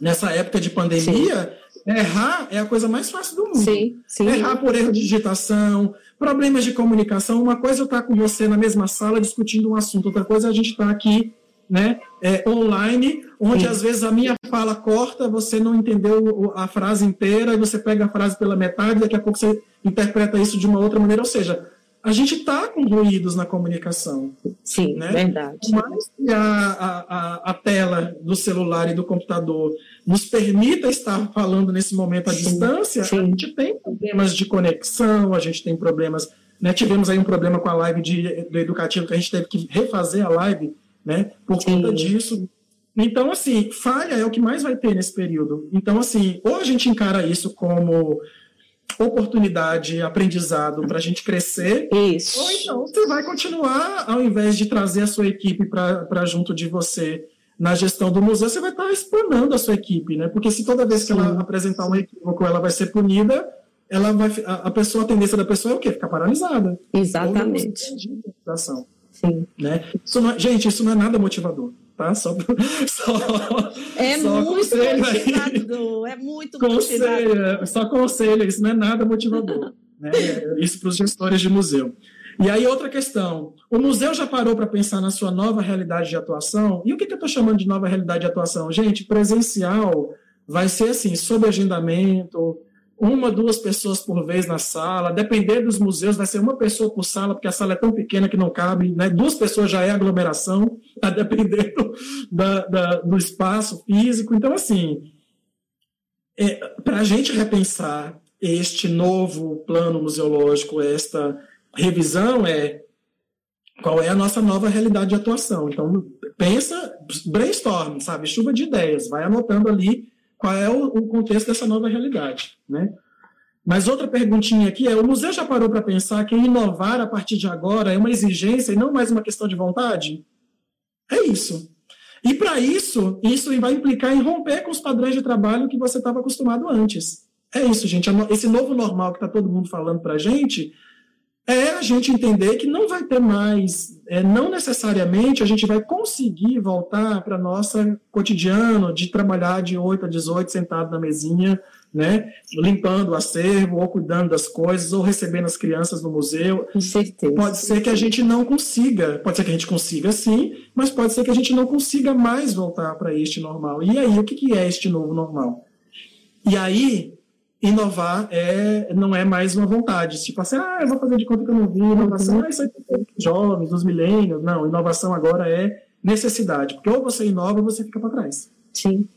Nessa época de pandemia, sim. Errar é a coisa mais fácil do mundo. Sim, sim. Errar por erro de digitação, problemas de comunicação. Uma coisa é eu estar com você na mesma sala discutindo um assunto, outra coisa é a gente estar aqui né, é, online, onde sim. às vezes a minha fala corta, você não entendeu a frase inteira, e você pega a frase pela metade, daqui a pouco você interpreta isso de uma outra maneira. Ou seja, a gente está com ruídos na comunicação. Sim, né? verdade. Mas a, a, a, tela do celular e do computador nos permita estar falando nesse momento à sim, distância, sim. a gente tem problemas de conexão, a gente tem problemas. Né? Tivemos aí um problema com a live de, do educativo, que a gente teve que refazer a live né, por sim. conta disso. Então, assim, falha é o que mais vai ter nesse período. Então, assim, ou a gente encara isso como oportunidade, aprendizado para a gente crescer. Isso. Ou então você vai continuar, ao invés de trazer a sua equipe para junto de você na gestão do museu, você vai estar tá explanando a sua equipe, né? Porque se toda vez Sim. que ela apresentar um equívoco, ela vai ser punida, ela vai, a, pessoa, a tendência da pessoa é o quê? Ficar paralisada. Exatamente. Sim. Né? Isso não, é, gente, isso não é nada motivador tá? Só, só, é só muito motivador, é muito conselho, motivador. Só conselho, isso não é nada motivador. né? Isso para os gestores de museu. E aí, outra questão. O museu já parou para pensar na sua nova realidade de atuação? E o que, que eu estou chamando de nova realidade de atuação? Gente, presencial vai ser assim, sob agendamento, uma, duas pessoas por vez na sala. Depender dos museus, vai ser uma pessoa por sala, porque a sala é tão pequena que não cabe. Né? Duas pessoas já é aglomeração, a depender do, do espaço físico. Então, assim, é, para a gente repensar este novo plano museológico, esta revisão, é qual é a nossa nova realidade de atuação. Então, pensa, brainstorm, sabe? Chuva de ideias, vai anotando ali qual é o, o contexto dessa nova realidade, né? Mas outra perguntinha aqui é: o museu já parou para pensar que inovar a partir de agora é uma exigência e não mais uma questão de vontade? É isso. E para isso, isso vai implicar em romper com os padrões de trabalho que você estava acostumado antes. É isso, gente. Esse novo normal que está todo mundo falando para a gente é a gente entender que não vai ter mais, é, não necessariamente a gente vai conseguir voltar para nossa cotidiano de trabalhar de 8 a 18 sentado na mesinha, né, limpando o acervo, ou cuidando das coisas, ou recebendo as crianças no museu. Com certeza. Pode ser que a gente não consiga, pode ser que a gente consiga sim, mas pode ser que a gente não consiga mais voltar para este normal. E aí, o que, que é este novo normal? E aí, inovar é, não é mais uma vontade. Tipo assim, ah, eu vou fazer de conta que eu não vi inovação, ah, isso aí é jovens, dos milênios. Não, inovação agora é necessidade, porque ou você inova ou você fica para trás. Sim.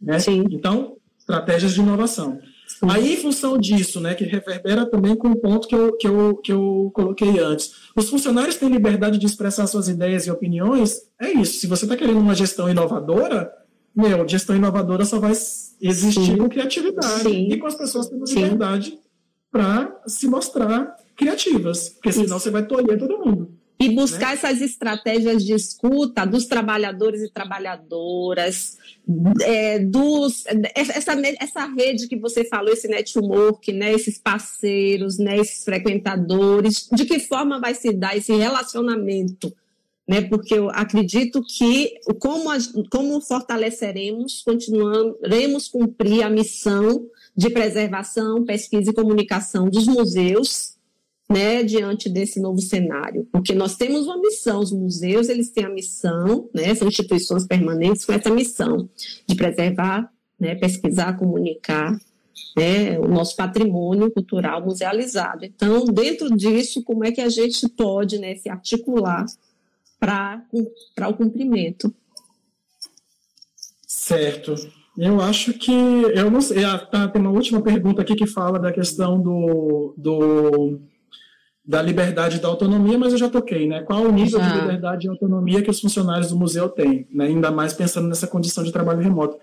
Né? Sim. Então, estratégias de inovação. Sim. Aí, em função disso, né, que reverbera também com o ponto que eu, que, eu, que eu coloquei antes, os funcionários têm liberdade de expressar suas ideias e opiniões, é isso. Se você está querendo uma gestão inovadora, meu, gestão inovadora só vai existir Sim. com criatividade Sim. e com as pessoas tendo liberdade para se mostrar criativas, porque senão Isso. você vai tolher todo mundo. E buscar né? essas estratégias de escuta dos trabalhadores e trabalhadoras, é, dos, essa, essa rede que você falou, esse network, né, esses parceiros, né, esses frequentadores, de que forma vai se dar esse relacionamento né? Porque eu acredito que como, como fortaleceremos, continuaremos cumprir a missão de preservação, pesquisa e comunicação dos museus, né, diante desse novo cenário, porque nós temos uma missão, os museus eles têm a missão, né, são instituições permanentes com essa missão de preservar, né, pesquisar, comunicar, né, o nosso patrimônio cultural musealizado. Então, dentro disso, como é que a gente pode, né, se articular para o cumprimento. Certo. Eu acho que eu não sei. Ah, tá, tem uma última pergunta aqui que fala da questão do, do da liberdade e da autonomia, mas eu já toquei, né? Qual o nível já. de liberdade e autonomia que os funcionários do museu têm, né? Ainda mais pensando nessa condição de trabalho remoto.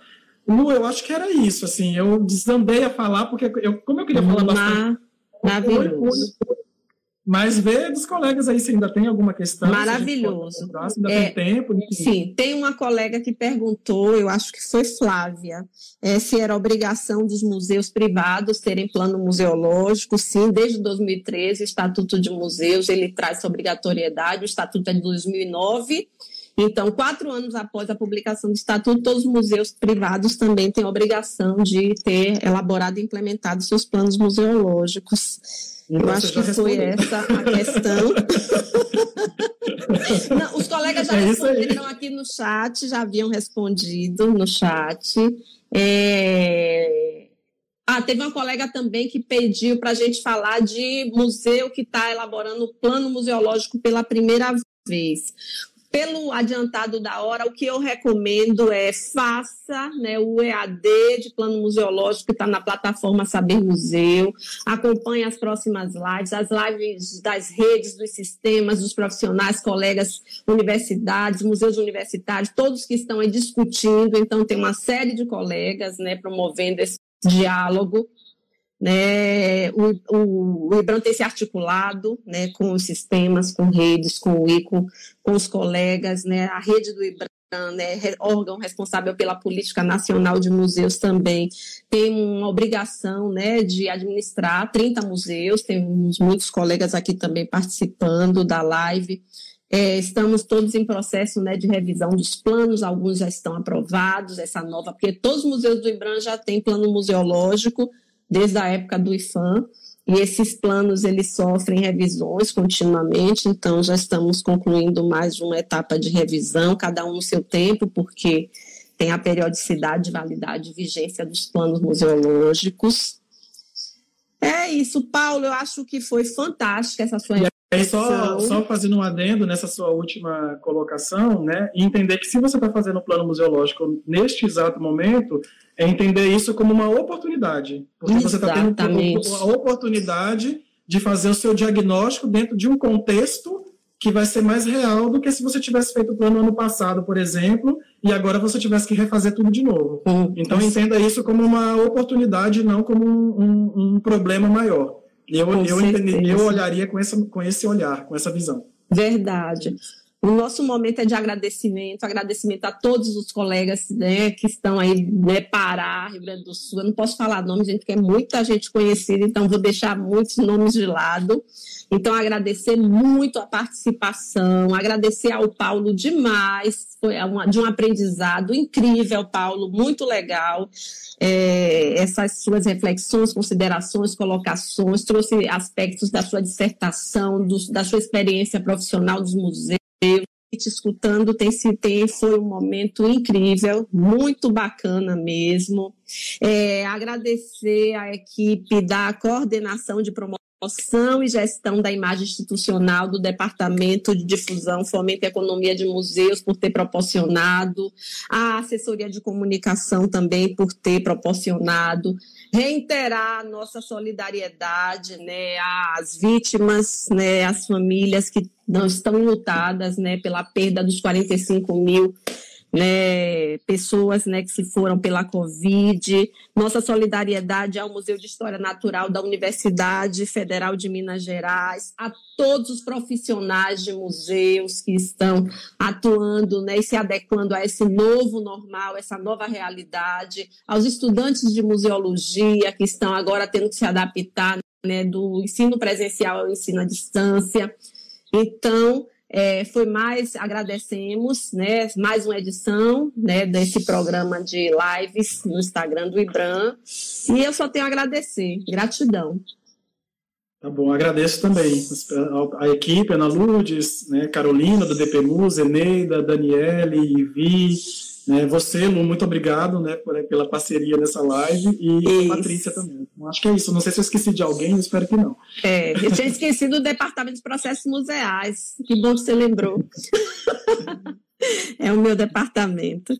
Lu, eu acho que era isso, assim, eu desandei a falar, porque eu, como eu queria falar bastante... Maravilhoso. Mas vê dos colegas aí se ainda tem alguma questão. Maravilhoso. Se ainda é, tem tempo. Enfim. Sim, tem uma colega que perguntou, eu acho que foi Flávia, é, se era obrigação dos museus privados terem plano museológico. Sim, desde 2013, o Estatuto de Museus ele traz essa obrigatoriedade, o Estatuto é de 2009. Então, quatro anos após a publicação do Estatuto, todos os museus privados também têm a obrigação de ter elaborado e implementado seus planos museológicos. Eu acho que foi essa a questão. Não, os colegas já é responderam aqui no chat, já haviam respondido no chat. É... Ah, teve uma colega também que pediu para a gente falar de museu que está elaborando o plano museológico pela primeira vez pelo adiantado da hora, o que eu recomendo é faça né, o EAD de plano museológico que está na plataforma Saber Museu, acompanhe as próximas lives, as lives das redes, dos sistemas, dos profissionais, colegas, universidades, museus universitários, todos que estão aí discutindo, então tem uma série de colegas né, promovendo esse diálogo né, o, o, o IBRAM tem se articulado né, com os sistemas, com redes, com o ICO, com os colegas, né, a rede do IBRAM, né, órgão responsável pela política nacional de museus também, tem uma obrigação né, de administrar 30 museus, temos muitos colegas aqui também participando da live, é, estamos todos em processo né, de revisão dos planos, alguns já estão aprovados, essa nova, porque todos os museus do IBRAM já têm plano museológico, desde a época do IFAM, e esses planos eles sofrem revisões continuamente, então já estamos concluindo mais uma etapa de revisão, cada um no seu tempo, porque tem a periodicidade, validade e vigência dos planos museológicos. É isso, Paulo, eu acho que foi fantástica essa sua aí, só, só fazendo um adendo nessa sua última colocação, né, e entender que se você está fazendo o plano museológico neste exato momento, é entender isso como uma oportunidade. Porque Exatamente. você está tendo a oportunidade de fazer o seu diagnóstico dentro de um contexto que vai ser mais real do que se você tivesse feito o plano ano passado, por exemplo, e agora você tivesse que refazer tudo de novo. Hum, então, entenda isso como uma oportunidade, não como um, um, um problema maior. Eu, eu, entendi, eu olharia com, essa, com esse olhar, com essa visão. Verdade. O nosso momento é de agradecimento, agradecimento a todos os colegas né, que estão aí, né, Pará, Rio Grande do Sul. Eu não posso falar nomes, gente, porque é muita gente conhecida, então vou deixar muitos nomes de lado. Então, agradecer muito a participação, agradecer ao Paulo demais, foi uma, de um aprendizado incrível, Paulo, muito legal. É, essas suas reflexões, considerações, colocações, trouxe aspectos da sua dissertação, do, da sua experiência profissional dos museus te escutando tem, tem foi um momento incrível, muito bacana mesmo. É, agradecer à equipe da coordenação de promoção e gestão da imagem institucional do Departamento de Difusão, Fomento e Economia de Museus por ter proporcionado, a assessoria de comunicação também por ter proporcionado, reiterar nossa solidariedade né, às vítimas, né, às famílias que não estão lutadas né, pela perda dos 45 mil né, pessoas né, que se foram pela Covid. Nossa solidariedade ao Museu de História Natural da Universidade Federal de Minas Gerais, a todos os profissionais de museus que estão atuando né, e se adequando a esse novo normal, essa nova realidade, aos estudantes de museologia que estão agora tendo que se adaptar né, do ensino presencial ao ensino à distância. Então, é, foi mais, agradecemos, né, mais uma edição, né, desse programa de lives no Instagram do Ibram, e eu só tenho a agradecer, gratidão. Tá bom, agradeço também a, a equipe, Ana Lourdes, né, Carolina, do DPMUS, Eneida, Daniele, Ivi? Você, Lu, muito obrigado né, pela parceria nessa live e a Patrícia também. Então, acho que é isso. Não sei se eu esqueci de alguém, espero que não. É, eu tinha esquecido do Departamento de Processos Museais. Que bom que você lembrou. é o meu departamento.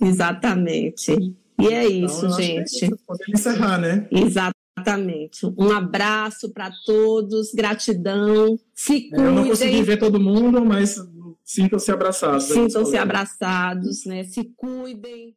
Exatamente. E é então, isso, então, gente. É isso. Podemos encerrar, né? Exatamente. Um abraço para todos, gratidão. Se cuidem. É, eu não consegui ver todo mundo, mas Sintam-se abraçados. Sintam-se abraçados, né? Se cuidem.